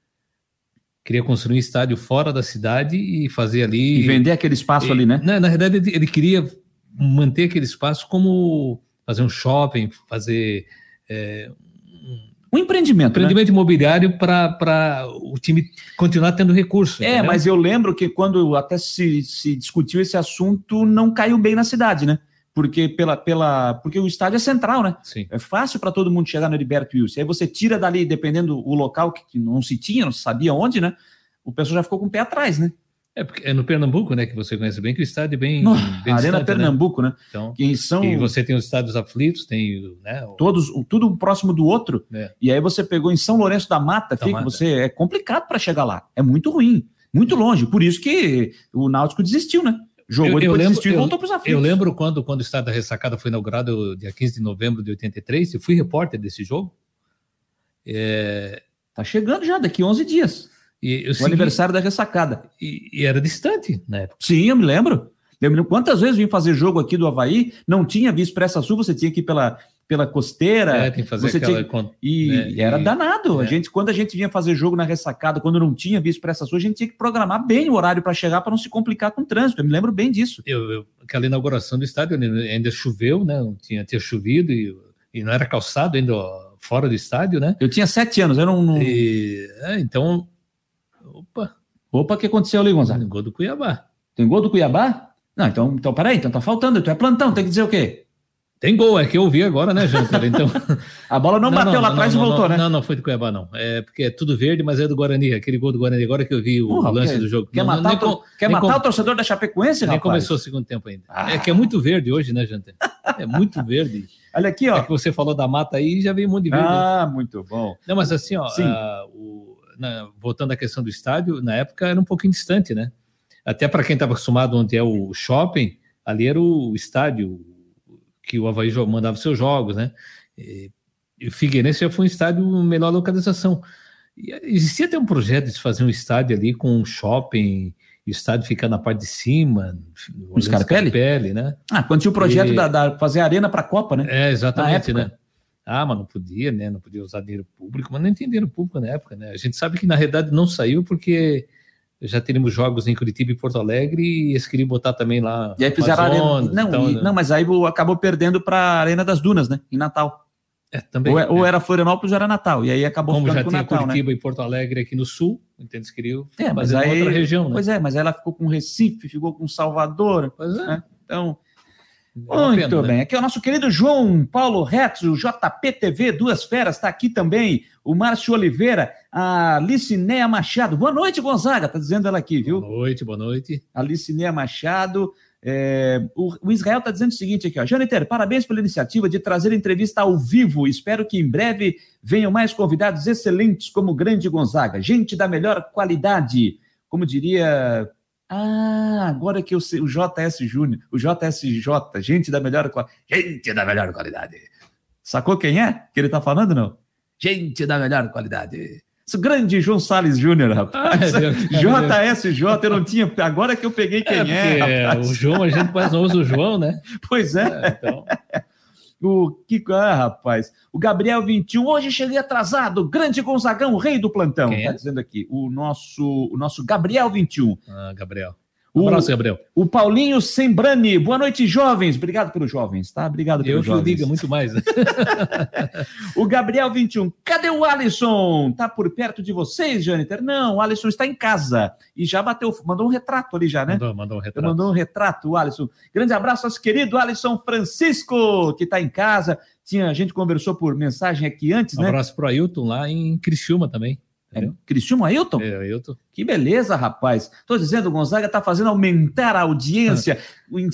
Queria construir um estádio fora da cidade e fazer ali. E vender aquele espaço e, ali, né? Na, na verdade, ele, ele queria manter aquele espaço como fazer um shopping, fazer é, um empreendimento. Né? Empreendimento né? imobiliário para o time continuar tendo recurso. É, entendeu? mas eu lembro que quando até se, se discutiu esse assunto, não caiu bem na cidade, né? Porque, pela, pela, porque o estádio é central, né? Sim. É fácil para todo mundo chegar no Heriberto Wilson. Aí você tira dali, dependendo do local que, que não se tinha, não se sabia onde, né? O pessoal já ficou com o pé atrás, né? É, porque é no Pernambuco, né, que você conhece bem, que o estádio é bem. No, bem Arena distante, né? Pernambuco, né? né? Então, que são... E você tem os estádios aflitos, tem. Né, o... Todos, tudo um próximo do outro. É. E aí você pegou em São Lourenço da Mata, fica, você é complicado para chegar lá. É muito ruim, muito longe. Por isso que o Náutico desistiu, né? Jogou eu, eu depois lembro, desistiu e voltou para os aflitos. Eu lembro quando, quando o estádio da ressacada foi inaugurado, dia 15 de novembro de 83, eu fui repórter desse jogo. É... Tá chegando já, daqui 11 dias. E, o segui... aniversário da ressacada. E, e, era distante na época. Sim, eu me lembro. Eu me lembro quantas vezes vim fazer jogo aqui do Havaí, não tinha visto Expressa Sul, você tinha que ir pela, pela costeira. É, tem que fazer você aquela... tinha... E, né, e era danado. É. A gente, quando a gente vinha fazer jogo na ressacada, quando não tinha visto Expressa Sul, a gente tinha que programar bem o horário para chegar para não se complicar com o trânsito. Eu me lembro bem disso. Eu, eu, aquela inauguração do estádio ainda choveu, né? Tinha, tinha chovido e, e não era calçado ainda fora do estádio, né? Eu tinha sete anos, eu não. não... E, é, então Opa. O que aconteceu ali, Gonzaga? Tem gol do Cuiabá. Tem gol do Cuiabá? Não, então, então peraí, então tá faltando, tu é plantão, tem que dizer o quê? Tem gol, é que eu ouvi agora, né, Jânter? Então... a bola não, não bateu não, lá atrás não, e voltou, né? Não, não foi do Cuiabá, não. É porque é tudo verde, mas é do Guarani, aquele gol do Guarani, agora que eu vi o Porra, lance quer, do jogo. Quer matar, o, com, quer matar com... o torcedor da Chapecoense, Nem rapaz? começou o segundo tempo ainda. Ah. É que é muito verde hoje, né, Jânter? É muito verde. Olha aqui, ó. É que você falou da mata aí já veio um monte de verde. Ah, muito bom. Não, mas assim, ó, uh, o na, voltando à questão do estádio, na época era um pouquinho distante, né? Até para quem estava acostumado onde é o shopping, ali era o estádio que o Havaí mandava seus jogos, né? E, o Figueirense já foi um estádio melhor localização. E existia até um projeto de fazer um estádio ali com um shopping, o estádio ficar na parte de cima, no Scarpelli? Scarpelli, né? Ah, quando tinha o projeto e... da, da, fazer arena para a Copa, né? É, exatamente, né? Ah, mas não podia, né? Não podia usar dinheiro público, mas não tem dinheiro público na época, né? A gente sabe que na realidade não saiu porque já teríamos jogos em Curitiba e Porto Alegre e eles queriam botar também lá. E aí fizeram a arena. Não, então, e, né? não, mas aí acabou perdendo para a Arena das Dunas, né? Em Natal. É, também. Ou, é, ou, era Florianópolis ou era Natal. E aí acabou Como ficando já com tinha Natal, Curitiba né? e Porto Alegre aqui no sul, então eles queriam é, mas aí, outra região, né? Pois é, mas ela ficou com Recife, ficou com Salvador. Pois é. Né? Então, é Muito pena, bem. Né? Aqui é o nosso querido João Paulo Rex, o JPTV Duas Feras, está aqui também. O Márcio Oliveira, a Licinéia Machado. Boa noite, Gonzaga, tá dizendo ela aqui, viu? Boa noite, boa noite. A Licinéia Machado. É, o, o, Israel está dizendo o seguinte aqui, ó. Janiter, parabéns pela iniciativa de trazer entrevista ao vivo. Espero que em breve venham mais convidados excelentes como o grande Gonzaga. Gente da melhor qualidade. Como diria ah, agora que eu sei, o JS Júnior, o JSJ, gente da melhor qualidade. Gente da melhor qualidade. Sacou quem é que ele tá falando, não? Gente da melhor qualidade. Esse grande João Salles Júnior, rapaz. Ah, JSJ, eu não tinha. Agora que eu peguei quem é. é rapaz. o João, a gente não usa o João, né? Pois é. É, então, O que. Ah, rapaz. O Gabriel 21. Hoje cheguei atrasado. Grande Gonzagão, rei do plantão. Quem é? Tá dizendo aqui. O nosso, o nosso Gabriel 21. ah, Gabriel. Um abraço, Gabriel. O Paulinho Sembrani. Boa noite, jovens. Obrigado pelos jovens, tá? Obrigado Eu pelos que o jovens. diga muito mais. né? O Gabriel 21. Cadê o Alisson? Tá por perto de vocês, Jâniter? Não, o Alisson está em casa. E já bateu, mandou um retrato ali já, né? Mandou, mandou um retrato. Mandou um retrato, o Alisson. Grande abraço, nosso querido Alisson Francisco, que está em casa. Tinha, a gente conversou por mensagem aqui antes, Um né? abraço pro Ailton lá em Criciúma também. É, Criciúma Ailton? É, Ailton. Que beleza, rapaz. Tô dizendo, o Gonzaga tá fazendo aumentar a audiência,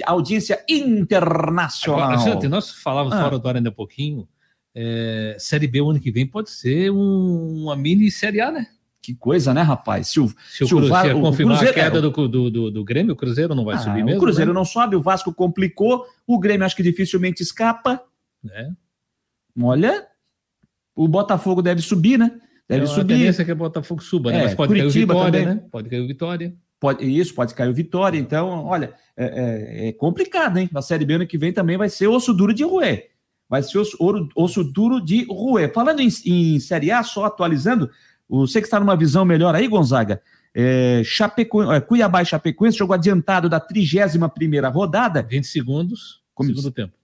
a audiência internacional. Agora, gente, nós falávamos Ah. fora do ar ainda há pouquinho. é, série B o ano que vem pode ser um- uma mini Série A, né? Que coisa, né, rapaz? Se o, Se o, se o Cru- Va- se o confirmar Cruzeiro- a queda é, do, do, do, do Grêmio, o Cruzeiro não vai Ah, subir o mesmo. Cruzeiro né? não sobe, o Vasco complicou, o Grêmio acho que dificilmente escapa. É. Olha, o Botafogo deve subir, né? Deve A subir. tendência é que o Botafogo suba, né? É, Mas pode Curitiba cair o Vitória, também. né? Pode cair o Vitória. Pode, isso, pode cair o Vitória. Então, olha, é, é- é complicado, hein? A Série B ano que vem também vai ser osso duro de roer. Vai ser osso, ouro- osso duro de roer. Falando em, em Série A, só atualizando, você que está numa visão melhor aí, Gonzaga, é, Chapeco, é, Cuiabá e Chapecoense, jogo adiantado da 31ª rodada. 20 segundos, Como segundo tempo.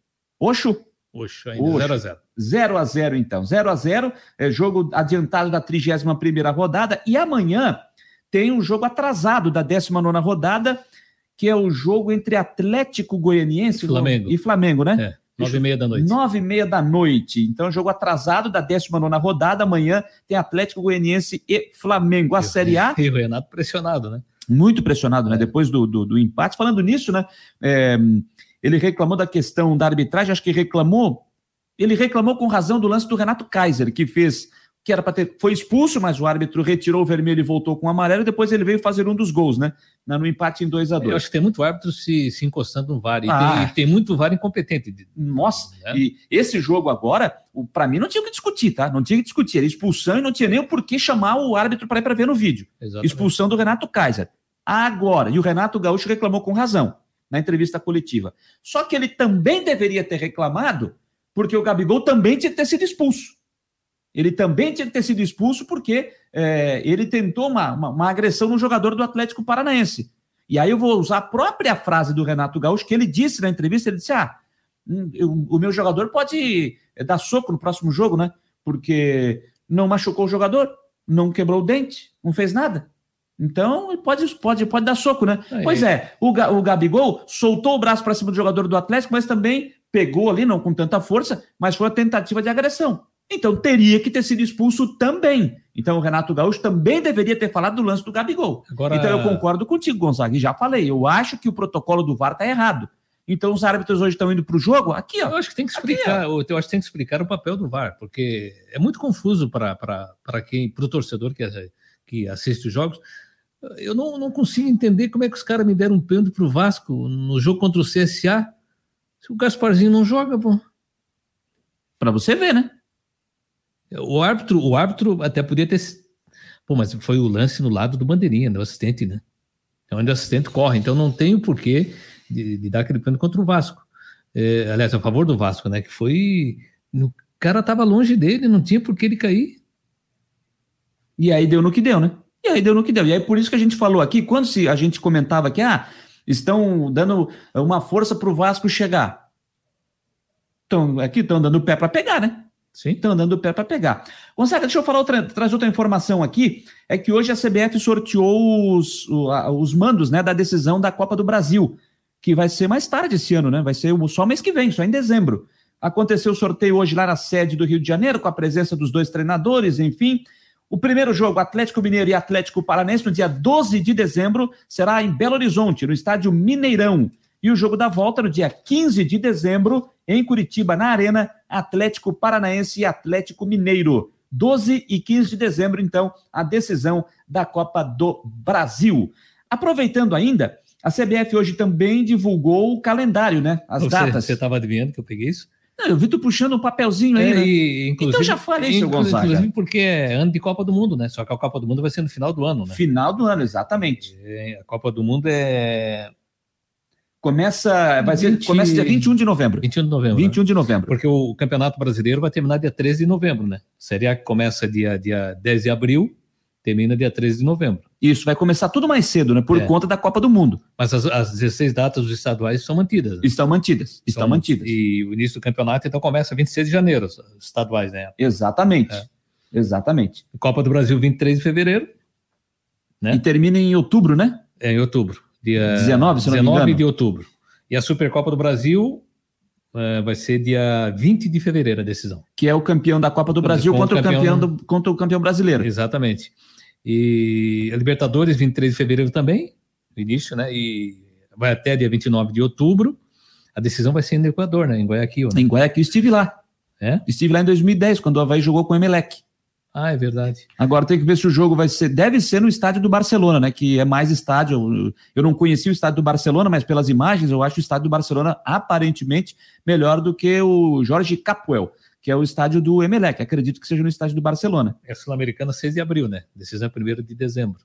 Oxo, Oxe, ainda Oxe. 0 a 0 0 a 0 então. 0 a 0 é jogo adiantado da 31ª rodada e amanhã tem um jogo atrasado da 19ª rodada, que é o jogo entre Atlético Goianiense Flamengo. e Flamengo, né? É, 9 e meia da noite. Nove e meia da noite. Então, jogo atrasado da 19ª rodada. Amanhã tem Atlético Goianiense e Flamengo. A Série A, E o Renato pressionado, né? muito pressionado, né? Depois do, do, do empate. Falando nisso, né? é, ele reclamou da questão da arbitragem, acho que reclamou. Ele reclamou com razão do lance do Renato Kaiser, que fez. Que era para ter. Foi expulso, mas o árbitro retirou o vermelho e voltou com o amarelo. E depois ele veio fazer um dos gols, né? No empate em 2 a 2 Eu acho que tem muito árbitro se, se encostando no VAR. E, Ah. tem, e tem muito VAR incompetente. Nossa, É. e esse jogo agora, para mim não tinha o que discutir, tá? Não tinha que discutir. Era expulsão e não tinha nem o porquê chamar o árbitro para ir para ver no vídeo. Exatamente. Expulsão do Renato Kaiser. Agora, e o Renato Gaúcho reclamou com razão na entrevista coletiva. Só que ele também deveria ter reclamado, porque o Gabigol também tinha que ter sido expulso. Ele também tinha que ter sido expulso porque é, ele tentou uma, uma, uma agressão no jogador do Atlético Paranaense. E aí eu vou usar a própria frase do Renato Gaúcho, que ele disse na entrevista, ele disse, ah, hum, o meu jogador pode eh, dar soco no próximo jogo, né? Porque não machucou o jogador, não quebrou o dente, não fez nada. Então, pode, pode, pode dar soco, né? Aí. Pois é, o, o Gabigol soltou o braço para cima do jogador do Atlético, mas também pegou ali, não com tanta força, mas foi uma tentativa de agressão. Então, teria que ter sido expulso também. Então, o Renato Gaúcho também deveria ter falado do lance do Gabigol. Agora- Então, eu concordo contigo, Gonzaga, e já falei, eu acho que o protocolo do VAR está errado. Então, os árbitros hoje estão indo para o jogo, aqui, ó. Eu acho que tem que explicar, eu eu acho que tem que explicar o papel do VAR, porque é muito confuso para quem, para o torcedor que, que assiste os jogos. Eu não, não consigo entender como é que os caras me deram um pênalti pro Vasco no jogo contra o CSA. Se o Gasparzinho não joga, pô. Para você ver, né? O árbitro, o árbitro até podia ter. Pô, mas foi o lance no lado do bandeirinha, do assistente, né? É onde o assistente corre. Então não tem o porquê de, de dar aquele pênalti contra o Vasco. É, aliás, a favor do Vasco, né? Que foi. O cara tava longe dele, não tinha por que ele cair. E aí deu no que deu, né? E aí deu no que deu. E aí por isso que a gente falou aqui, quando se, a gente comentava que, ah, estão dando uma força para o Vasco chegar. Então, aqui estão dando o pé para pegar, né? Sim. Estão dando o pé para pegar. Gonzaga, deixa eu falar outra, trazer outra informação aqui. É que hoje a CBF sorteou os, os mandos né, da decisão da Copa do Brasil, que vai ser mais tarde esse ano, né? Vai ser só mês que vem, só em dezembro. Aconteceu o sorteio hoje lá na sede do Rio de Janeiro, com a presença dos dois treinadores, enfim. O primeiro jogo, Atlético Mineiro e Atlético Paranense, no dia 12 de dezembro, será em Belo Horizonte, no estádio Mineirão. E o jogo da volta, no dia 15 de dezembro, em Curitiba, na Arena, Atlético Paranaense e Atlético Mineiro. 12 e 15 de dezembro, então, a decisão da Copa do Brasil. Aproveitando ainda, a CBF hoje também divulgou o calendário, né? As Você- datas. Você estava adivinhando que eu peguei isso? Não, eu vi tu puxando um papelzinho aí, É, né? e, Então já falei, seu Gonzaga. Inclusive porque é ano de Copa do Mundo, né? Só que a Copa do Mundo vai ser no final do ano, né? Final do ano, exatamente. É, a Copa do Mundo é Começa, vai ser, 20 começa dia 21 de novembro. 21 de novembro. 21 de novembro. Porque o Campeonato Brasileiro vai terminar dia 13 de novembro, né? Série A que começa dia, dia 10 de abril, termina dia 13 de novembro. Isso, vai começar tudo mais cedo, né? Por É. conta da Copa do Mundo. Mas as, as 16 datas dos estaduais são mantidas. né? Estão mantidas. Estão São- mantidas. E o início do campeonato, então, começa 26 de janeiro, os estaduais, né? Exatamente. É. Exatamente. Copa do Brasil, 23 de fevereiro, né? E termina em outubro, né? É em outubro. Dia 19, se eu não me 19 engano. de outubro. E a Supercopa do Brasil eh, vai ser dia 20 de fevereiro a decisão. Que é o campeão da Copa do Brasil contra, contra o campeão campeão- do, contra o campeão brasileiro. Exatamente. E a Libertadores, 23 de fevereiro também, início, né? E vai até dia 29 de outubro. A decisão vai ser no Equador, né? Em Guayaquil. Né? Em Guayaquil estive lá. É? Estive lá em 2010, quando o Havaí jogou com o Emelec. Ah, é verdade. Agora tem que ver se o jogo vai ser. Deve ser no estádio do Barcelona, né? Que é mais estádio. Eu- Eu não conheci o estádio do Barcelona, mas pelas imagens eu acho o estádio do Barcelona aparentemente melhor do que o Jorge Capuel, que é o estádio do Emelec. Acredito que seja no estádio do Barcelona. É a Sul-Americana 6 de abril, né? Decisão é 1 de dezembro.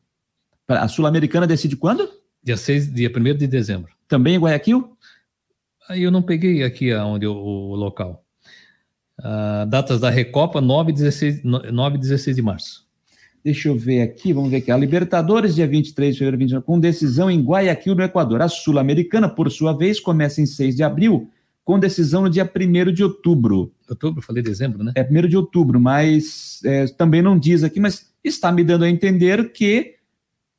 A Sul-Americana decide quando? Dia 6, dia 1 de dezembro. Também em Guayaquil? Aí eu não peguei aqui aonde o, o local. Ah, datas da Recopa, 9 e 16, no- 9 e 16 de março. Deixa eu ver aqui, vamos ver aqui. A Libertadores, dia 23 de fevereiro, 29, com decisão em Guayaquil, no Equador. A Sul-Americana, por sua vez, começa em 6 de abril, com decisão no dia 1 de outubro. Outubro, falei dezembro, né? É 1 de outubro, mas é, também não diz aqui, mas está me dando a entender que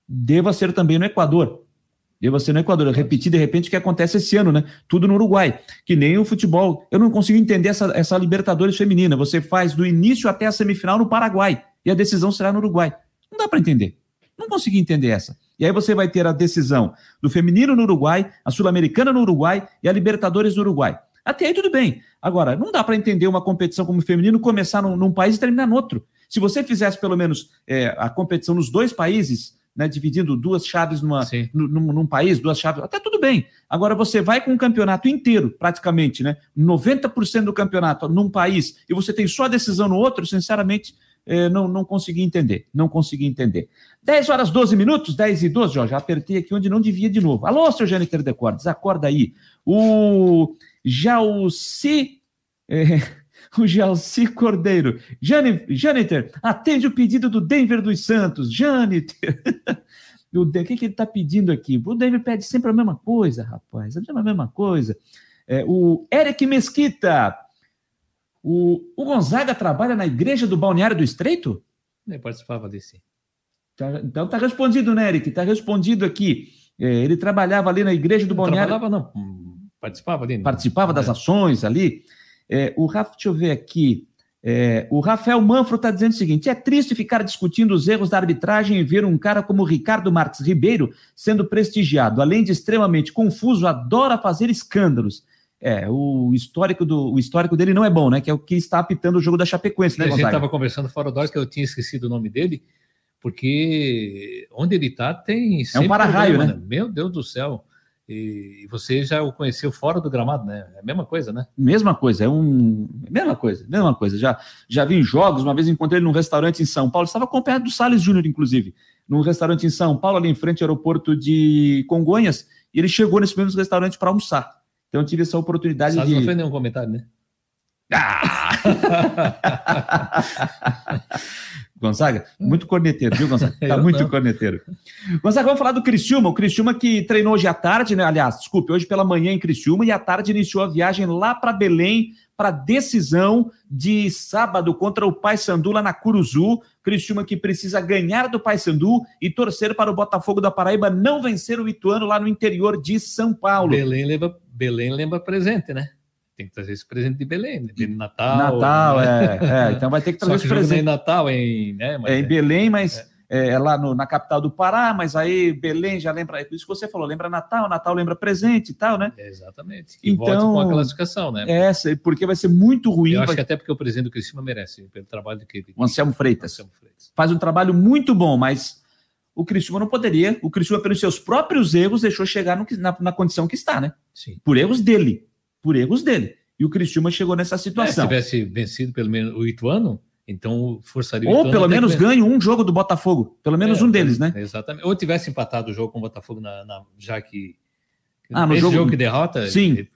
deva ser também no Equador. Deva ser no Equador. Eu repeti de repente o que acontece esse ano, né? Tudo no Uruguai. Que nem o futebol. Eu não consigo entender essa, essa Libertadores feminina. Você faz do início até a semifinal no Paraguai e a decisão será no Uruguai. Não dá para entender. Não consegui entender essa. E aí você vai ter a decisão do feminino no Uruguai, a sul-americana no Uruguai e a Libertadores no Uruguai. Até aí tudo bem. Agora, não dá para entender uma competição como feminino começar num, num país e terminar no outro. Se você fizesse pelo menos é, a competição nos dois países, né, dividindo duas chaves numa, num, num- país, duas chaves, até tudo bem. Agora você vai com um campeonato inteiro, praticamente, né? 90% do campeonato num país e você tem só a decisão no outro, sinceramente, eh, não, não consegui entender. Não consegui entender. 10 horas 12 minutos, 10 e 12, ó, já apertei aqui onde não devia de novo. Alô, seu Jâniter Decordes, acorda aí. O Jalci. eh, o Jalci Cordeiro. Jâniter, atende o pedido do Denver dos Santos. Jâniter. O que, que ele está pedindo aqui? O Denver pede sempre a mesma coisa, rapaz. É a mesma coisa. É, o Eric Mesquita. O, o Gonzaga trabalha na igreja do Balneário do Estreito? Eu participava desse. Tá- então tá respondido, né, Eric? Tá respondido aqui. É, ele trabalhava ali na igreja do Não Balneário. trabalhava, não. Hum, Participava ali. né? participava das É. ações ali. É, o Rafa, deixa eu ver aqui. É, o Rafael Manfro está dizendo o seguinte: é triste ficar discutindo os erros da arbitragem e ver um cara como Ricardo Marques Ribeiro sendo prestigiado. Além de extremamente confuso, adora fazer escândalos. É, o histórico, do, o histórico dele não é bom, né? Que é o que está apitando o jogo da Chapecoense, né, a gente estava conversando fora do ar que eu tinha esquecido o nome dele, porque onde ele está tem sempre para-raio, problema, né? Meu Deus do céu. E você já o conheceu fora do gramado, né? É a mesma coisa, né? Mesma coisa, é um. Mesma coisa, mesma coisa. Já, já vi em jogos, uma vez encontrei ele num restaurante em São Paulo, estava acompanhado do Salles Júnior, inclusive, num restaurante em São Paulo, ali em frente ao aeroporto de Congonhas, e ele chegou nesse mesmo restaurante para almoçar. Então eu tive essa oportunidade Salles de. não fez nenhum comentário, né? Gonzaga, muito corneteiro, viu, Gonzaga? Tá Eu muito não. corneteiro. Gonzaga, vamos falar do Criciúma. O Criciúma que treinou hoje à tarde, né? Aliás, desculpe, hoje pela manhã em Criciúma e à tarde iniciou a viagem lá para Belém para decisão de sábado contra o Paysandu lá na Curuzu. Criciúma que precisa ganhar do Paysandu e torcer para o Botafogo da Paraíba não vencer o Ituano lá no interior de São Paulo. Belém lembra, Belém lembra presente, né? Tem que trazer esse presente de Belém, né? De Natal. Natal, né? é, é. Então vai ter que Só trazer que esse presente. em Natal, é em, né? Mas É em Belém, mas é. É lá no- na capital do Pará, mas aí Belém já lembra, é isso que você falou, lembra Natal, Natal lembra presente e tal, né? é, exatamente. Então, volte com a classificação, né? É, essa, porque vai ser muito ruim. Eu acho vai- que até porque o presidente do Criciúma merece, pelo trabalho que ele... O Anselmo Freitas. Anselmo Freitas. Faz um trabalho muito bom, mas o Criciúma não poderia. O Criciúma, pelos seus próprios erros, deixou chegar no na, na condição que está, né? Sim. Por erros dele. Por erros dele. E E o Criciúma chegou nessa situação. É, se tivesse vencido pelo menos o Ituano, então forçaria Ou pelo menos ganho um jogo do Botafogo. Pelo menos É, um deles, né? Exatamente. Ou tivesse empatado o jogo com o Botafogo, na, na- já que. Ah, no esse jogo- que derrota, Sim. ele-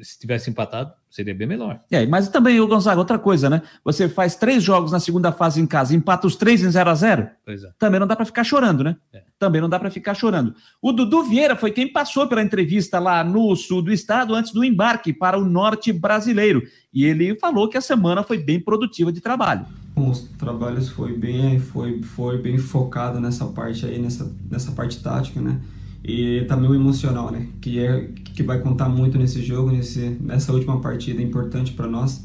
se tivesse empatado, seria bem melhor. É, mas também, ô Gonzaga, outra coisa, né? Você faz três jogos na segunda fase em casa, empata os três em 0 a 0 Pois é. também não dá para ficar chorando, né? Também não dá para ficar chorando. O Dudu Vieira foi quem passou pela entrevista lá no sul do estado antes do embarque para o norte brasileiro. E ele falou que a semana foi bem produtiva de trabalho. Os trabalhos foi bem, foi, foi bem focado nessa parte aí, nessa, nessa parte tática, né? E também o emocional, né? Que é que vai contar muito nesse jogo, nesse, nessa última partida importante para nós.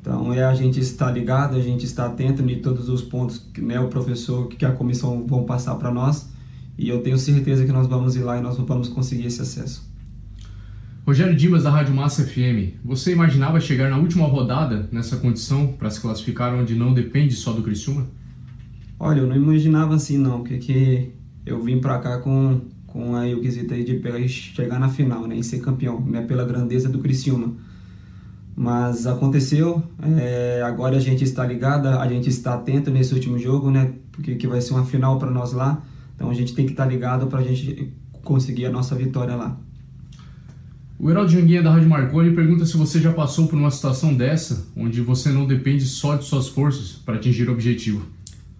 Então é a gente estar ligado, a gente estar atento em todos os pontos que né, o professor, que a comissão vão passar para nós. E eu tenho certeza que nós vamos ir lá e nós vamos conseguir esse acesso. Rogério Dimas, da Rádio Massa FM. Você imaginava chegar na última rodada nessa condição para se classificar onde não depende só do Criciúma? Olha, eu não imaginava assim não, porque que eu vim pra cá com, com aí o quesito aí de pegar chegar na final, né, e ser campeão, né, pela grandeza do Criciúma. Mas aconteceu, é, agora a gente está ligada, a gente está atento nesse último jogo, né, porque que vai ser uma final para nós lá, então a gente tem que estar ligado para a gente conseguir a nossa vitória lá. O Heraldo Janguinha, da Rádio Marconi, pergunta se você já passou por uma situação dessa, onde você não depende só de suas forças para atingir o objetivo.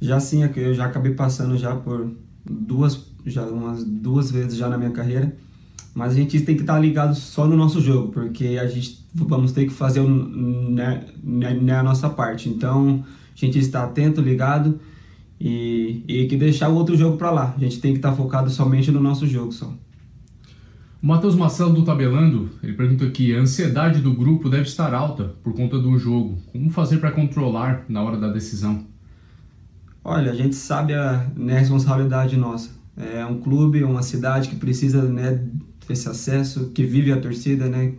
Já sim, é eu já acabei passando já por duas, já umas duas vezes já na minha carreira. Mas a gente tem que estar ligado só no nosso jogo, porque a gente vamos ter que fazer né, né, né, a nossa parte. Então, a gente está atento, ligado e, e que deixar o outro jogo para lá. A gente tem que estar focado somente no nosso jogo só. O Matheus Marcelo do Tabelando, ele pergunta aqui, a ansiedade do grupo deve estar alta por conta do jogo. Como fazer para controlar na hora da decisão? Olha, a gente sabe a né, responsabilidade nossa. É um clube, uma cidade que precisa né, desse acesso, que vive a torcida, né,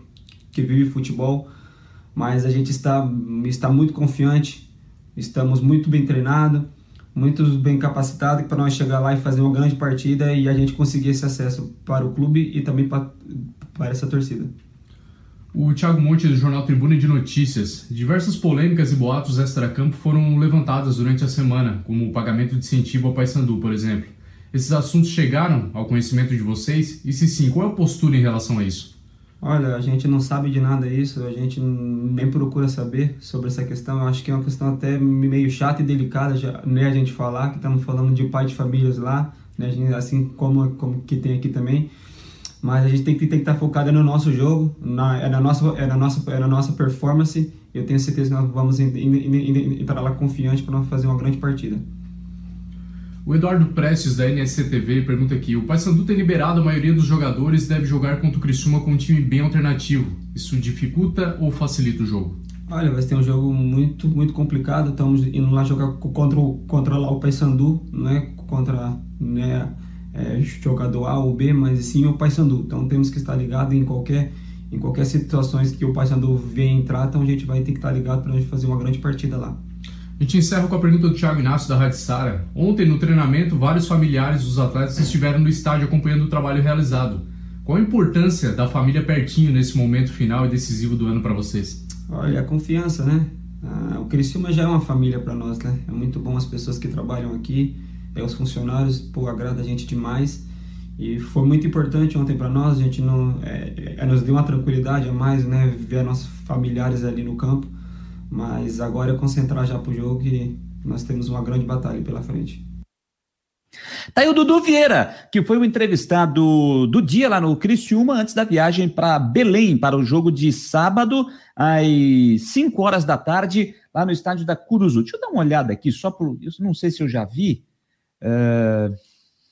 que vive futebol. Mas a gente está, está muito confiante, estamos muito bem treinados, muito bem capacitados para nós chegar lá e fazer uma grande partida e a gente conseguir esse acesso para o clube e também para, para essa torcida. O Thiago Monte, do Jornal Tribuna de Notícias. Diversas polêmicas e boatos extra-campo foram levantadas durante a semana, como o pagamento de incentivo ao Paysandu, por exemplo. Esses assuntos chegaram ao conhecimento de vocês? E se sim, qual é a postura em relação a isso? Olha, a gente não sabe de nada disso, a gente nem procura saber sobre essa questão. Eu acho que é uma questão até meio chata e delicada, já, né, a gente falar, que estamos falando de pai de famílias lá, né, assim como, como que tem aqui também. Mas a gente tem que, tem que estar focado no nosso jogo, na, é, na nossa, é, na nossa, é na nossa performance. Eu tenho certeza que nós vamos en- en- en- entrar lá confiante para fazer uma grande partida. O Eduardo Prestes, da NSCTV, pergunta aqui: o Paysandu tem liberado a maioria dos jogadores e deve jogar contra o Criciúma com um time bem alternativo. Isso dificulta ou facilita o jogo? Olha, vai ser um jogo muito, muito complicado. Estamos indo lá jogar co- contra contra lá o Paysandu, não é contra né, é, jogador A ou B, mas sim o Paysandu. Então temos que estar ligado em qualquer em qualquer situações que o Paysandu venha entrar, então a gente vai ter que estar ligado para a gente fazer uma grande partida lá. A gente encerra com a pergunta do Thiago Inácio, da Rádio Sara. Ontem, no treinamento, vários familiares dos atletas estiveram no estádio acompanhando o trabalho realizado. Qual a importância da família pertinho nesse momento final e decisivo do ano para vocês? Olha, a confiança, né? Ah, o Criciúma já é uma família para nós, né? É muito bom as pessoas que trabalham aqui, é, os funcionários, pô, agrada a gente demais. E foi muito importante ontem para nós, a gente não, é, é, nos deu uma tranquilidade a mais, né? Ver nossos familiares ali no campo. Mas agora é concentrar já pro jogo que nós temos uma grande batalha pela frente. Tá aí o Dudu Vieira, que foi o entrevistado do dia lá no Criciúma, antes da viagem para Belém, para o jogo de sábado, às 5 horas da tarde, lá no estádio da Curuzu. Deixa eu dar uma olhada aqui, só por. Eu não sei se eu já vi. eh,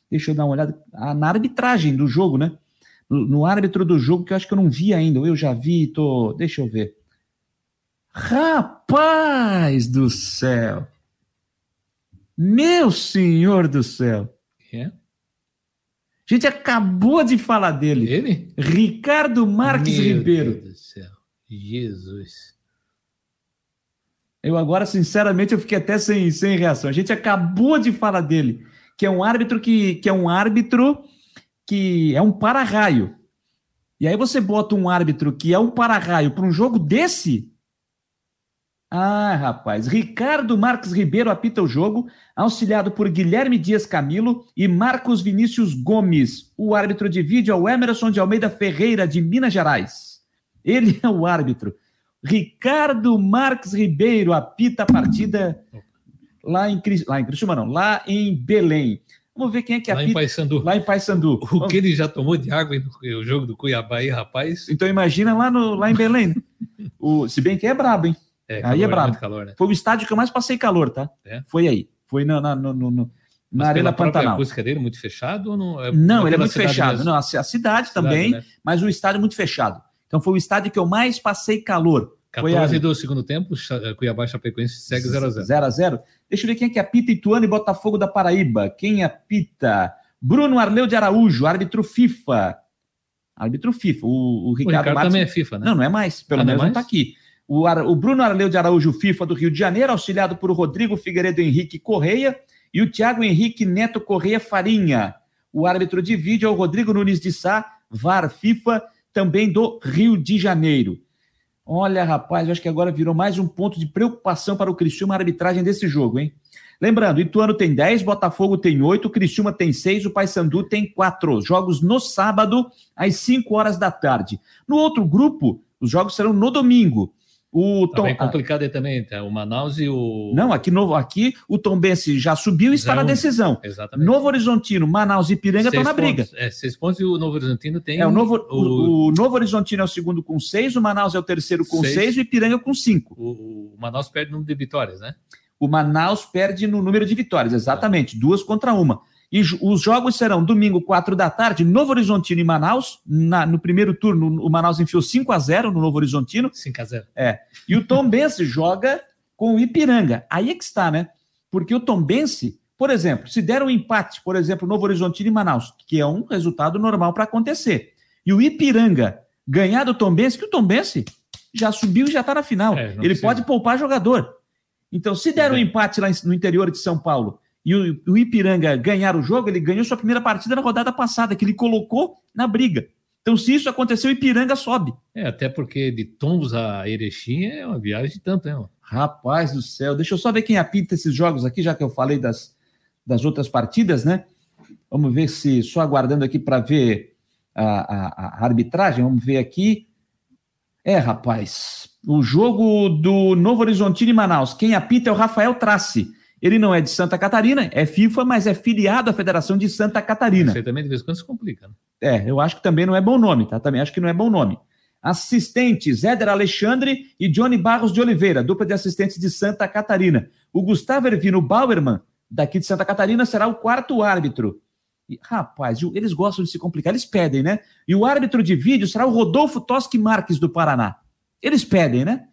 deixa eu dar uma olhada. ah, na arbitragem do jogo, né? No, no árbitro do jogo, que eu acho que eu não vi ainda, eu já vi, tô. Deixa eu ver. Rapaz do céu! Meu senhor do céu! É? A gente acabou de falar dele. Ele? Ricardo Marques Meu Ribeiro. Deus do céu. Jesus. Eu agora, sinceramente, eu fiquei até sem, sem reação. A gente acabou de falar dele, que é um árbitro que, que é um árbitro que é um para-raio. E aí você bota um árbitro que é um para-raio para um jogo desse. Ah, rapaz. Ricardo Marques Ribeiro apita o jogo, auxiliado por Guilherme Dias Camilo e Marcos Vinícius Gomes. O árbitro de vídeo é o Emerson de Almeida Ferreira, de Minas Gerais. Ele é o árbitro. Ricardo Marques Ribeiro apita a partida lá em, lá em Criciúma, não, lá em Belém. Vamos ver quem é que apita. Lá em Paysandu. Lá em Paysandu. O Vamos... que ele já tomou de água no jogo do Cuiabá aí, rapaz. Então imagina lá, no, lá em Belém. o, se bem que é brabo, hein? É, aí é brabo. Calor, né? Foi o estádio que eu mais passei calor, tá? É? Foi aí. Foi na, na, no, no, na Arena Pantanal. A acústica dele muito fechado ou não? É não, ele é muito fechado. Mesmo? Não, a, a cidade, cidade também, né? mas o estádio muito fechado. Então foi o estádio que eu mais passei calor. 14 do segundo tempo, Cuiabá e Chapecoense segue 0x0. 0x0. Deixa eu ver quem é que apita Ituano e Botafogo da Paraíba. Quem apita? Bruno Arleu de Araújo, árbitro FIFA. Árbitro FIFA. O, o Ricardo, o Ricardo também é FIFA, né? Não, não é mais. Pelo ah, menos não, é não tá aqui. O, o, Bruno Arleu de Araújo, FIFA do Rio de Janeiro, auxiliado por Rodrigo Figueiredo Henrique Correia e o Thiago Henrique Neto Correia Farinha. O árbitro de vídeo é o Rodrigo Nunes de Sá, VAR FIFA também do Rio de Janeiro. Olha, rapaz, acho que agora virou mais um ponto de preocupação para o Criciúma a arbitragem desse jogo, hein? Lembrando, Ituano tem 10, Botafogo tem 8, Criciúma tem 6, o Paysandu tem 4. Jogos no sábado, às 5 horas da tarde. No outro grupo, os jogos serão no domingo. O tá Tom... bem complicado aí também, tá? o Manaus e o. Não, aqui, novo, aqui o Tom Bense já subiu e está na decisão. Exatamente. Novo Horizontino, Manaus e Piranga estão na briga. É, seis pontos e o Novo Horizontino tem. É, o, Novo, o... o Novo Horizontino é o segundo com seis, o Manaus é o terceiro com seis, seis e o Ipiranga com cinco. O, o Manaus perde no número de vitórias, né? O Manaus perde no número de vitórias, exatamente, duas contra uma. E os jogos serão domingo, 4 da tarde, Novo Horizontino e Manaus. Na, no primeiro turno, o Manaus enfiou 5 a 0 no Novo Horizontino. 5 a 0 É. E o Tom Bense joga com o Ipiranga. Aí é que está, né? Porque o Tom Bense, por exemplo, se der um empate, por exemplo, Novo Horizontino e Manaus, que é um resultado normal para acontecer, e o Ipiranga ganhar do Tom Bense, que o Tom Bense já subiu e já está na final. É, Ele precisa. pode poupar jogador. Então, se der um empate lá no interior de São Paulo e o, o Ipiranga ganhar o jogo, ele ganhou sua primeira partida na rodada passada, que ele colocou na briga. Então, se isso acontecer, o Ipiranga sobe. É, até porque de Tombos a Erechim é uma viagem de tanto, né? Rapaz do céu, deixa eu só ver quem apita esses jogos aqui, já que eu falei das, das outras partidas, né? Vamos ver se, só aguardando aqui para ver a, a, a, arbitragem, vamos ver aqui. É, rapaz, o jogo do Novo Horizontino e Manaus, quem apita é o Rafael Trace. Ele não é de Santa Catarina, é FIFA, mas é filiado à Federação de Santa Catarina. Você também de vez em quando se complica. Né? É, eu acho que também não é bom nome, tá? Também acho que não é bom nome. Assistentes, Éder Alexandre e Johnny Barros de Oliveira, dupla de assistentes de Santa Catarina. O Gustavo Ervino Bauerman, daqui de Santa Catarina, será o quarto árbitro. E, rapaz, eles gostam de se complicar, eles pedem, né? E o árbitro de vídeo será o Rodolfo Toschi Marques, do Paraná. Eles pedem, né?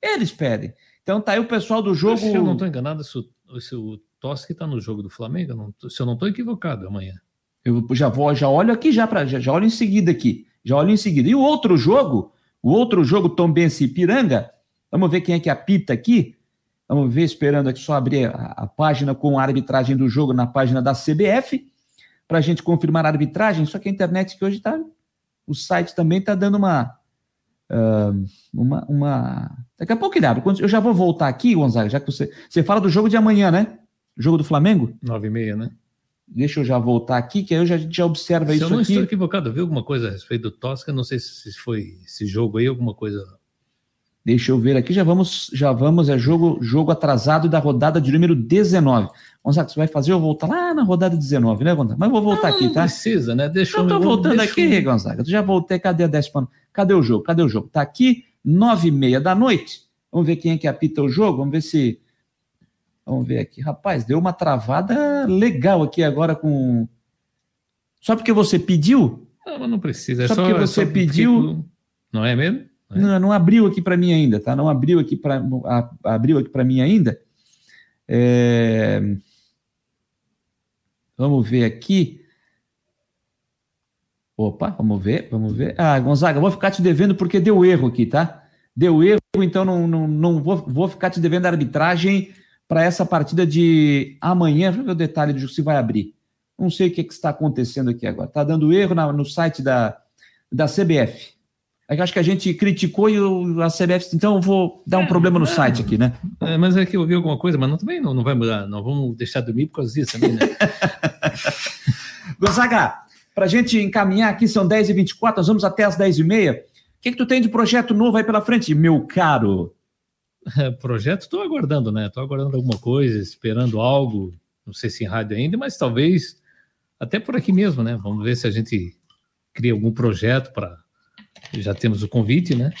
Eles pedem. Então tá aí o pessoal do jogo. Se eu não estou enganado, isso o Toschi está no jogo do Flamengo, não, se eu não estou equivocado, amanhã. Eu já vou, já olho aqui já para já, já olho em seguida aqui, já olho em seguida. E o outro jogo, o outro jogo Tombense e Piranga, vamos ver quem é que apita aqui. Vamos ver, esperando aqui só abrir a, a página com a arbitragem do jogo na página da CBF, para a gente confirmar a arbitragem. Só que a internet que hoje está, o site também está dando uma, uh, uma, uma Daqui a pouco ele abre. Eu já vou voltar aqui, Gonzaga, já que você. Você fala do jogo de amanhã, né? Jogo do Flamengo? Nove e meia, né? Deixa eu já voltar aqui, que aí eu já, a gente já observa se isso aqui. eu não estou equivocado, viu alguma coisa a respeito do Tosca? Não sei se foi esse jogo aí, alguma coisa. Deixa eu ver aqui, já vamos, já vamos, é jogo, jogo atrasado da rodada de número 19. Gonzaga, você vai fazer eu voltar lá na rodada 19, né, Gonzaga? Mas eu vou voltar ah, aqui, tá? precisa, né? Deixa eu... Eu tô voltando aqui, eu... Gonzaga. Eu já voltei, cadê a 10 Cadê o jogo? Cadê o jogo? Tá aqui, nove e meia da noite. Vamos ver quem é que apita o jogo. Vamos ver se. Vamos ver aqui. Rapaz, deu uma travada legal aqui agora com. Só porque você pediu? Não, mas não precisa. É só, só porque você é só pediu. Fico... Não é mesmo? Não, é? não, não, abriu aqui para mim ainda, tá? Não abriu aqui para abriu aqui para mim ainda. É... Vamos ver aqui. Opa, vamos ver, vamos ver. Ah, Gonzaga, vou ficar te devendo porque deu erro aqui, tá? Deu erro, então não, não, não vou, vou ficar te devendo a arbitragem para essa partida de amanhã. Deixa eu ver o detalhe jogo se vai abrir. Não sei o que, que está acontecendo aqui agora. Está dando erro na, no site da, da CBF. É acho que a gente criticou e a CBF, então eu vou dar um problema no site aqui, né? É, mas é que eu vi alguma coisa, mas não, também não, não vai mudar. Não vamos deixar dormir por causa disso também, né? Gonzaga, para a gente encaminhar aqui, são 10h24, nós vamos até as 10h30. O que, que tu tem de projeto novo aí pela frente, meu caro? É, projeto, estou aguardando, né? Estou aguardando alguma coisa, esperando algo. Não sei se em rádio ainda, mas talvez até por aqui mesmo, né? Vamos ver se a gente cria algum projeto para. Já temos o convite, né?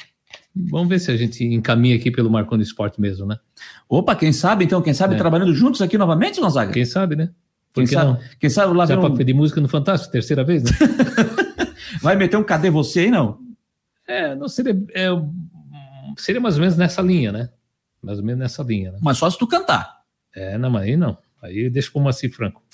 Vamos ver se a gente encaminha aqui pelo Marconi Esporte mesmo, né? Opa, quem sabe então, quem sabe É. trabalhando juntos aqui novamente, Gonzaga? Quem sabe, né? Por Quem que sabe, não? quem sabe lá Já um- pedir música no Fantástico, terceira vez, né? vai meter um cadê você aí, não? É, não seria, é, seria mais ou menos nessa linha, né? Mais ou menos nessa linha, né? Mas só se tu cantar. É, não, mas aí não. Aí deixa pro Maci Franco.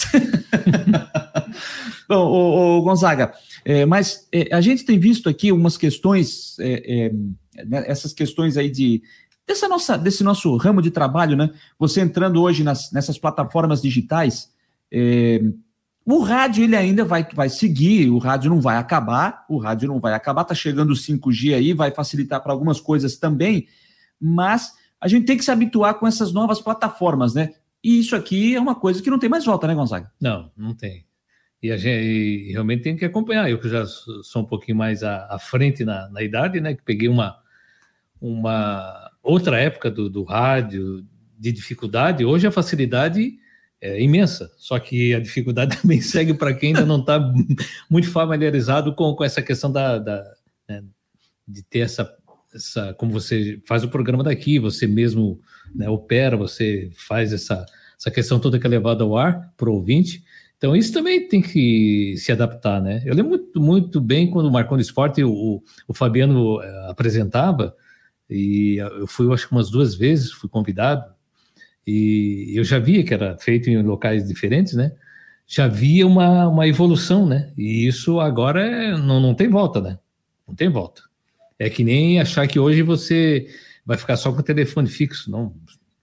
Bom, ô, ô, Gonzaga, é, mas é, a gente tem visto aqui umas questões, é, é, né, essas questões aí de dessa nossa, desse nosso ramo de trabalho, né? Você entrando hoje nas- nessas plataformas digitais, é, o rádio ele ainda vai, vai seguir, o rádio não vai acabar, o rádio não vai acabar, tá chegando o 5G aí, vai facilitar para algumas coisas também, mas a gente tem que se habituar com essas novas plataformas, né? E isso aqui é uma coisa que não tem mais volta, né, Gonzaga? Não, não tem. E a gente e realmente tem que acompanhar. Eu que já sou um pouquinho mais à, à frente na, na idade, né? Que peguei uma, uma outra época do, do rádio de dificuldade. Hoje a facilidade é imensa, só que a dificuldade também segue para quem ainda não está muito familiarizado com, com essa questão da, da né, de ter essa, essa, como você faz o programa daqui, você mesmo né, opera, você faz essa, essa questão toda que é levada ao ar para o ouvinte. Então, isso também tem que se adaptar, né? Eu lembro muito, muito bem quando o Marconi Esporte, o, o Fabiano eh, apresentava, e eu fui, eu acho que umas duas vezes, fui convidado, e eu já via que era feito em locais diferentes, né? Já via uma, uma evolução, né? E isso agora é- não, não tem volta, né? Não tem volta. É que nem achar que hoje você vai ficar só com o telefone fixo, não.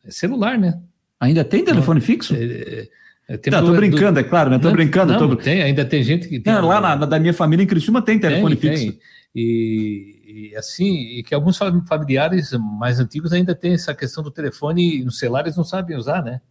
É celular, né? Ainda tem telefone fixo? É, é, tem Não, tô do- brincando, é claro, né? Tô Não, brincando. Não, tô... tem, ainda tem gente que tem. Não, lá na, da minha família em Criciúma tem telefone Tem, fixo. tem. E, e assim, e que alguns fam- familiares mais antigos ainda têm essa questão do telefone no celular, eles não sabem usar, né?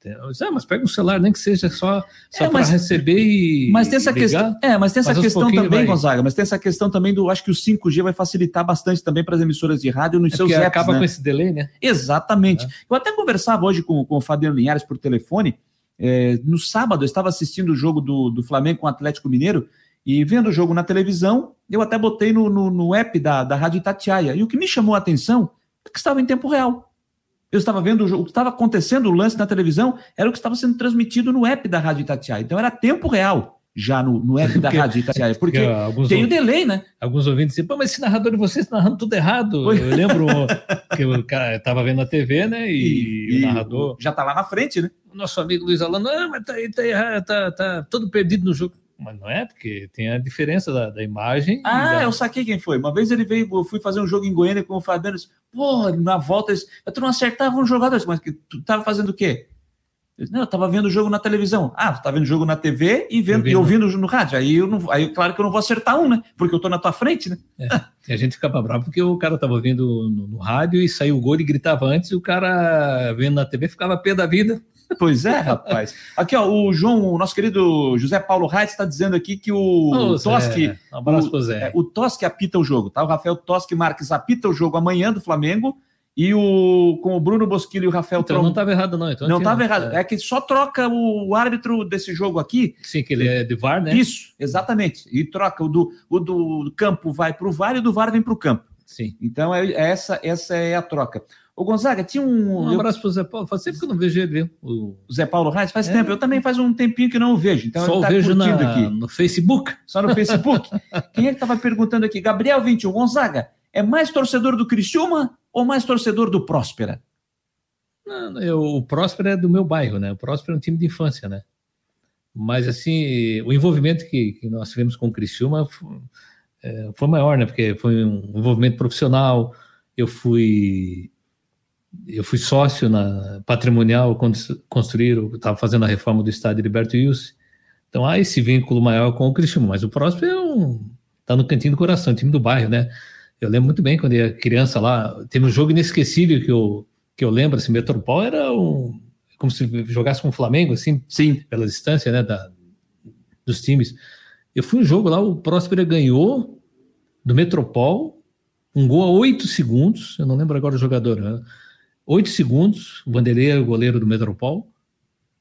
Tem- Ah, mas pega um celular, nem que seja só, só É, para receber e. Mas tem essa questão, é, mas tem essa Mas questão também, vai- Gonzaga, mas tem essa questão também do, acho que o 5G vai facilitar bastante também para as emissoras de rádio nos É seus apps, acaba né? com esse delay, né? Exatamente. Eu até conversava hoje com, com o Fabiano Linhares por telefone. É, no sábado, eu estava assistindo o jogo do, do Flamengo com o Atlético Mineiro e vendo o jogo na televisão, eu até botei no, no, no app da, da Rádio Itatiaia. E o que me chamou a atenção é que estava em tempo real. Eu estava vendo o jogo, o que estava acontecendo, o lance na televisão, era o que estava sendo transmitido no app da Rádio Itatiaia. Então era tempo real já no, no app da Porque- Rádio Itatiaia, porque porque tem o delay, né? Alguns ouvintes dizem, pô, mas esse narrador de vocês tá narrando tudo errado. Eu lembro que o cara estava vendo na TV, né? E, o narrador. Já tá lá na frente, né? O nosso amigo Luiz Alano, ah, mas tá, tá, errado, tá, tá todo perdido no jogo. Mas não é, porque tem a diferença da, da imagem. Ah, da- eu saquei quem foi. Uma vez ele veio, eu fui fazer um jogo em Goiânia com o Fabiano. Pô, na volta, tu não acertava um jogador. Mas que tu tava fazendo o quê? Não, eu tava vendo o jogo na televisão. Ah, tu tá vendo o jogo na TV e, vendo, e ouvindo no rádio. Aí, eu não, aí, claro que eu não vou acertar um, né? Porque eu tô na tua frente, né? E a gente ficava bravo porque o cara tava ouvindo no, no rádio e saiu o gol e gritava antes, e o cara vendo na TV ficava pé da vida. Pois é, rapaz. Aqui, ó, o João, o nosso querido José Paulo Reitz está dizendo aqui que o Ô, Zé, Toschi. um abraço o, Zé. é, o Toschi apita o jogo, tá? O Rafael Toschi Marques apita o jogo amanhã do Flamengo. E o com o Bruno Bosquilho e o Rafael Então Tron- não estava errado, não. Então não estava errado. É que só troca o árbitro desse jogo aqui. Sim, que ele é de VAR, né? Isso, exatamente. E troca. O do, o do campo vai para o VAR e o do VAR vem para o campo. Sim. Então, é, é essa, essa é a troca. O Gonzaga, tinha um. Um eu- abraço pro Zé Paulo. Faz tempo que eu não vejo ele, viu? O... o Zé Paulo Reis faz É. tempo. Eu também faz um tempinho que não o vejo. Então Só o tá vejo na- aqui. no Facebook. Só no Facebook. Quem é que estava perguntando aqui? Gabriel 21, Gonzaga, é mais torcedor do Criciúma ou mais torcedor do Próspera? Não, eu, o Próspero é do meu bairro, né? O Próspero é um time de infância, né? Mas, assim, o envolvimento que, que nós tivemos com o Criciúma foi, é, foi maior, né? Porque foi um envolvimento profissional. Eu fui eu fui sócio na patrimonial quando construíram, estava fazendo a reforma do estádio Liberto Wilson. Então há esse vínculo maior com o Criciúma, mas o Próspero é um tá no cantinho do coração, time do bairro, né? Eu lembro muito bem quando eu era criança lá, teve um jogo inesquecível que eu, que eu lembro, assim, Metropol era um, como se jogasse com o Flamengo, assim, sim, pela distância, né, da, dos times. Eu fui um jogo lá, o Próspera ganhou do Metropol, um gol a oito segundos, eu não lembro agora o jogador, né? oito segundos, o Vanderlei era o goleiro do Metropol,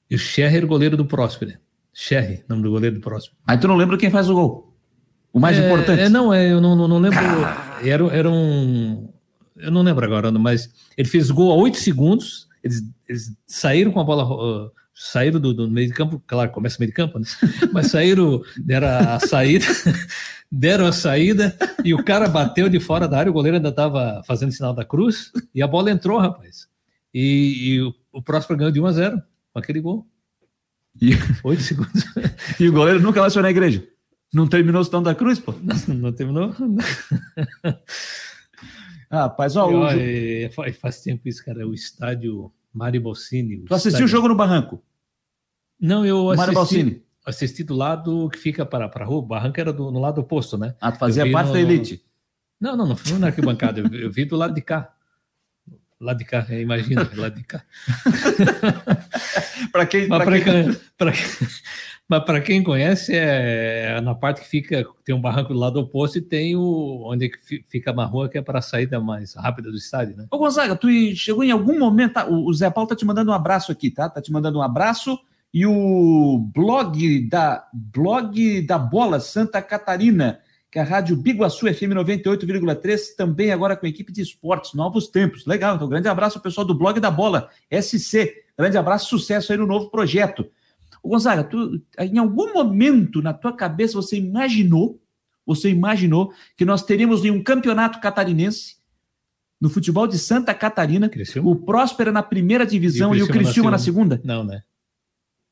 e o Scherrer goleiro do Próspera. Scherrer, nome do goleiro do Próspera. Aí tu não lembra quem faz o gol? O mais é, importante? É, não, é, eu não, não, não lembro. Era, era um. Eu não lembro agora, mas ele fez gol a oito segundos. Eles, eles saíram com a bola. Uh, saíram do, do, meio de campo, claro, começa meio de campo, né? Mas saíram, deram a saída, deram a saída e o cara bateu de fora da área, o goleiro ainda estava fazendo sinal da cruz e a bola entrou, rapaz. E, e o, o próximo ganhou de 1 a 0 com aquele gol. E, Oito segundos. e o goleiro nunca foi na igreja. Não terminou o sinal da cruz, pô? Não, não terminou? ah, rapaz, ó. O... É, faz tempo isso, cara. O estádio Mário Balsini. Tu assistiu o jogo no Barranco? Não, eu Mário assisti, Balsini. assisti do lado que fica para a rua. O Barranco era do, no lado oposto, né? Ah, tu fazia parte no- da elite. Não, não, não fui na arquibancada. eu, vi- eu vi do lado de cá. Lá de cá, é, imagina, lá de cá. Para quem, para quem- pra quem- mas pra quem conhece, é na parte que fica, tem um barranco do lado oposto e tem o onde é fica uma rua que é para a saída mais rápida do estádio, né? Ô, Gonzaga, tu chegou em algum momento. tá? O o Zé Paulo tá te mandando um abraço aqui, tá? Tá te mandando um abraço. E o blog da blog da Bola Santa Catarina, que é a Rádio Biguaçu FM 98,3, também agora com a equipe de esportes, novos tempos. Legal, então grande abraço ao pessoal do blog da Bola, SC. Grande abraço, sucesso aí no novo projeto. Gonzaga, tu, em algum momento na tua cabeça você imaginou, você imaginou que nós teríamos em um campeonato catarinense no futebol de Santa Catarina, o Próspera na primeira divisão e o Criciúma na segunda? Não, né?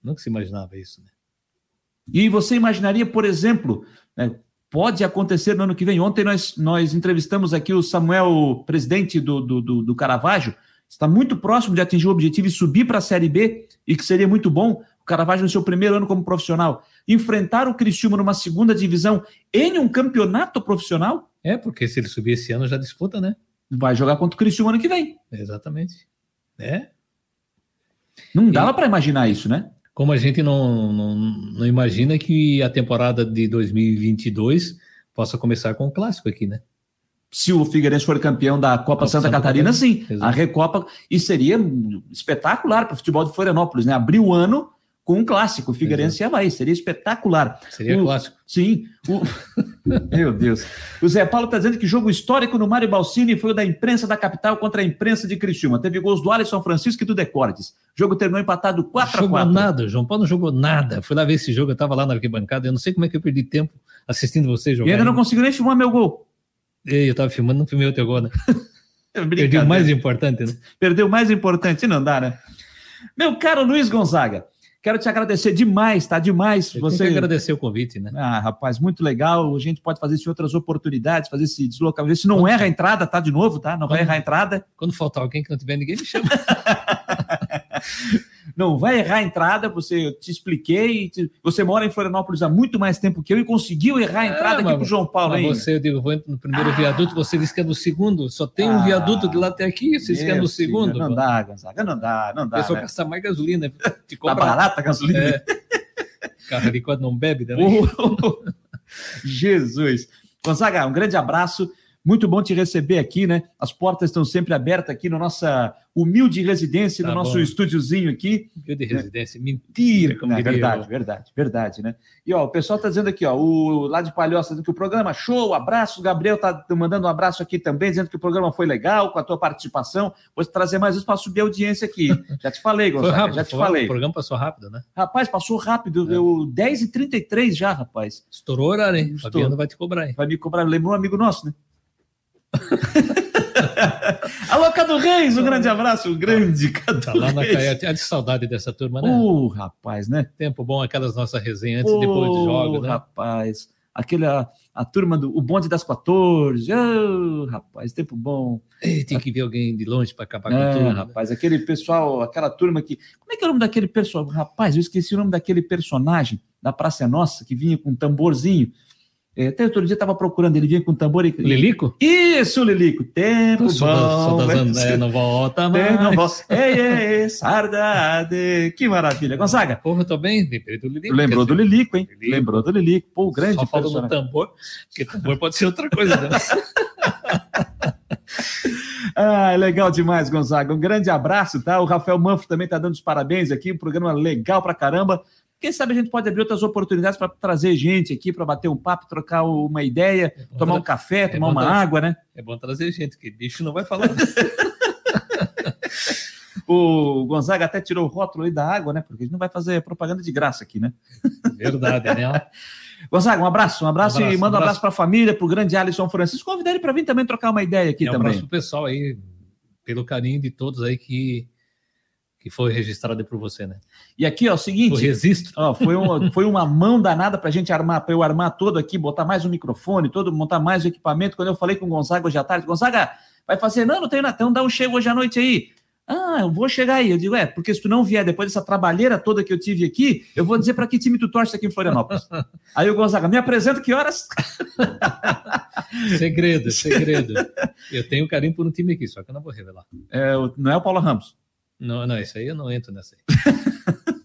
Nunca se imaginava isso, né? E você imaginaria, por exemplo, né, pode acontecer no ano que vem. Ontem nós, nós entrevistamos aqui o Samuel, presidente do, do, do, do Caravaggio, está muito próximo de atingir o objetivo e subir para a Série B, e que seria muito bom o Caravaggio no seu primeiro ano como profissional. Enfrentar o Criciúma numa segunda divisão em um campeonato profissional, É, porque se ele subir esse ano já disputa, né? vai jogar contra o Criciúma ano que vem. Exatamente. É. Não dava para imaginar isso, né? Como a gente não, não, não imagina que a temporada de 2022 possa começar com o clássico aqui, né? se o Figueirense for campeão da Copa Copa Santa, Santa Catarina, Catarina, sim, exato. a Recopa, e seria espetacular para o futebol de Florianópolis, né? Abrir o ano com um clássico, Figueirense e Havaí, seria espetacular. Seria O- clássico. Sim. o- Meu Deus. O Zé Paulo está dizendo que jogo histórico no Mário Balsini foi o da imprensa da capital contra a imprensa de Criciúma. Teve gols do Alisson Francisco e do Decortes. O jogo terminou empatado 4 a jogou 4 nada, João Paulo não jogou nada. Fui lá ver esse jogo, eu tava lá na arquibancada, eu não sei como é que eu perdi tempo assistindo vocês E jogar. ainda não conseguiu nem filmar meu gol. Ei, Eu tava filmando, não filmei o teu gol, né? Perdi Brincadeira. o mais importante, né? Perdeu o mais importante, não dá, né? Meu caro Luiz Gonzaga, quero te agradecer demais, tá? Demais. Eu você que agradecer o convite, né? Ah, rapaz, muito legal. A gente pode fazer isso em outras oportunidades, fazer esse deslocamento. Se não erra a entrada, tá? De novo, tá? Não vai errar a entrada. Quando faltar alguém que não tiver ninguém, me chama. Não vai errar a entrada, você eu te expliquei. te- Você mora em Florianópolis há muito mais tempo que eu e conseguiu errar a entrada É, aqui pro João Paulo, hein? você, eu digo, vou no primeiro viaduto, você disse que é no segundo. Só tem um Ah, viaduto de lá até aqui, você disse que é no segundo. filho, Não dá, Gonzaga, não dá, não dá. pessoa né? gasta mais gasolina. Te Tá barata a gasolina? É. Carro ali quando não bebe também. Jesus. Gonzaga, um grande abraço. Muito bom te receber aqui, né? As portas estão sempre abertas aqui na nossa humilde residência, Tá no nosso bom. estúdiozinho aqui. Eu de residência. Mentira, como É diria verdade, eu. verdade, verdade, né? E ó, o pessoal tá dizendo aqui, ó, o lá de Palhoça dizendo que o programa show, abraço, o Gabriel tá mandando um abraço aqui também, dizendo que o programa foi legal com a tua participação. Vou te trazer mais isso para subir a audiência aqui. Já te falei, Gonzaga, rápido, já te foi- falei. O programa passou rápido, né? Rapaz, passou rápido, É. deu 10h33 já, rapaz. Estourou o horário, hein? Estourou. Fabiano vai te cobrar, hein? Vai me cobrar, lembrou um amigo nosso, né? Alô, Cadu Reis, um grande abraço, um grande Cadu Tá lá na. Caiate. Ah, de saudade dessa turma, né? Uh, rapaz, né? Tempo bom, aquelas nossas resenhas antes e depois dos Ô, jogos, né? rapaz, aquele, a, turma do o bonde das 14, ô, rapaz, tempo bom. Ei, tem que ver alguém de longe para acabar É, com tudo. né? rapaz, aquele pessoal, aquela turma que. Como é que é o nome daquele personagem? Rapaz, eu esqueci o nome daquele personagem da Praça é Nossa, que vinha com um tamborzinho. É, até outro dia estava procurando, ele vinha com tambor e. Lilico? Isso, Lilico. Tempo Sou bom. da- sou das- é, não volta mais. Não volta. Ei, ei, ei, saudade. Que maravilha. Gonzaga. Porra, eu tô bem, lembrei do Lilico. Lembrou do Lilico, hein? Lembrou do Lilico. Pô, grande Só no personagem. tambor, porque tambor pode ser outra coisa, né? Ah, legal demais, Gonzaga. Um grande abraço, tá? O Rafael Manfro também tá dando os parabéns aqui. Um programa legal pra caramba. Quem sabe a gente pode abrir outras oportunidades para trazer gente aqui para bater um papo, trocar uma ideia, tomar um café, É tomar uma trazer- água, né? É bom trazer gente, que bicho não vai falar. O Gonzaga até tirou o rótulo aí da água, né? Porque a gente não vai fazer propaganda de graça aqui, né? Verdade, né? Gonzaga, um abraço, um abraço, Um abraço, e manda um um abraço para a família, para o grande Alisson Francisco. Convidar ele para vir também trocar uma ideia aqui um também. abraço pro pessoal aí, pelo carinho de todos aí que, que foi registrado por você, né? E aqui, ó, o seguinte. O registro. Ó, foi, uma, foi uma mão danada pra gente armar, para eu armar todo aqui, botar mais um microfone, todo, montar mais o equipamento. Quando eu falei com o Gonzaga hoje à tarde, Gonzaga, vai fazer, não, não tem nada, então dá um chego hoje à noite aí. Ah, eu vou chegar aí. Eu digo, é, porque se tu não vier depois dessa trabalheira toda que eu tive aqui, eu vou dizer para que time tu torce aqui em Florianópolis. aí o Gonzaga, me apresenta que horas? Segredo, segredo. Eu tenho carinho por um time aqui, só que eu não vou revelar. É, não é o Paulo Ramos. Não, não, isso aí eu não entro nessa aí.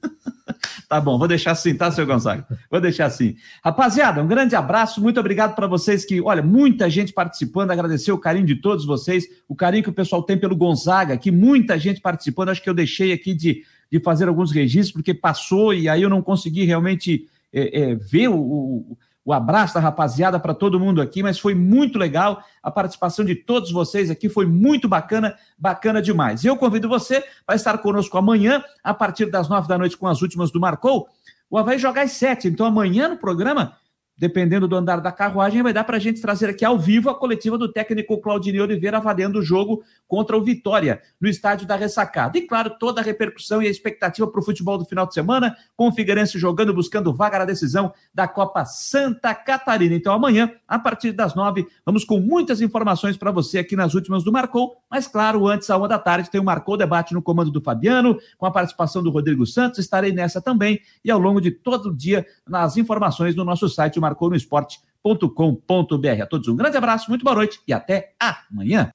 Tá bom, vou deixar assim, tá, seu Gonzaga? Vou deixar assim. Rapaziada, um grande abraço, muito obrigado para vocês que, olha, muita gente participando, agradecer o carinho de todos vocês, o carinho que o pessoal tem pelo Gonzaga, que muita gente participando, acho que eu deixei aqui de, de fazer alguns registros, porque passou e aí eu não consegui realmente é, é, ver o, o, o abraço da rapaziada para todo mundo aqui, mas foi muito legal a participação de todos vocês aqui, foi muito bacana, bacana demais. Eu convido você para estar conosco amanhã, a partir das nove da noite, com as últimas do Marcou. O Havaí joga às sete, então amanhã no programa, dependendo do andar da carruagem, vai dar para a gente trazer aqui ao vivo a coletiva do técnico Claudinei Oliveira avaliando o jogo contra o Vitória, no estádio da Ressacada. E claro, toda a repercussão e a expectativa para o futebol do final de semana, com o Figueirense jogando, buscando vaga na decisão da Copa Santa Catarina. Então amanhã, a partir das nove, vamos com muitas informações para você aqui nas últimas do Marcou, mas claro, antes, à uma da tarde, tem o Marcou Debate no comando do Fabiano, com a participação do Rodrigo Santos, estarei nessa também, e ao longo de todo o dia, nas informações no nosso site, o marcounoesporte.com.br. A todos um grande abraço, muito boa noite e até amanhã.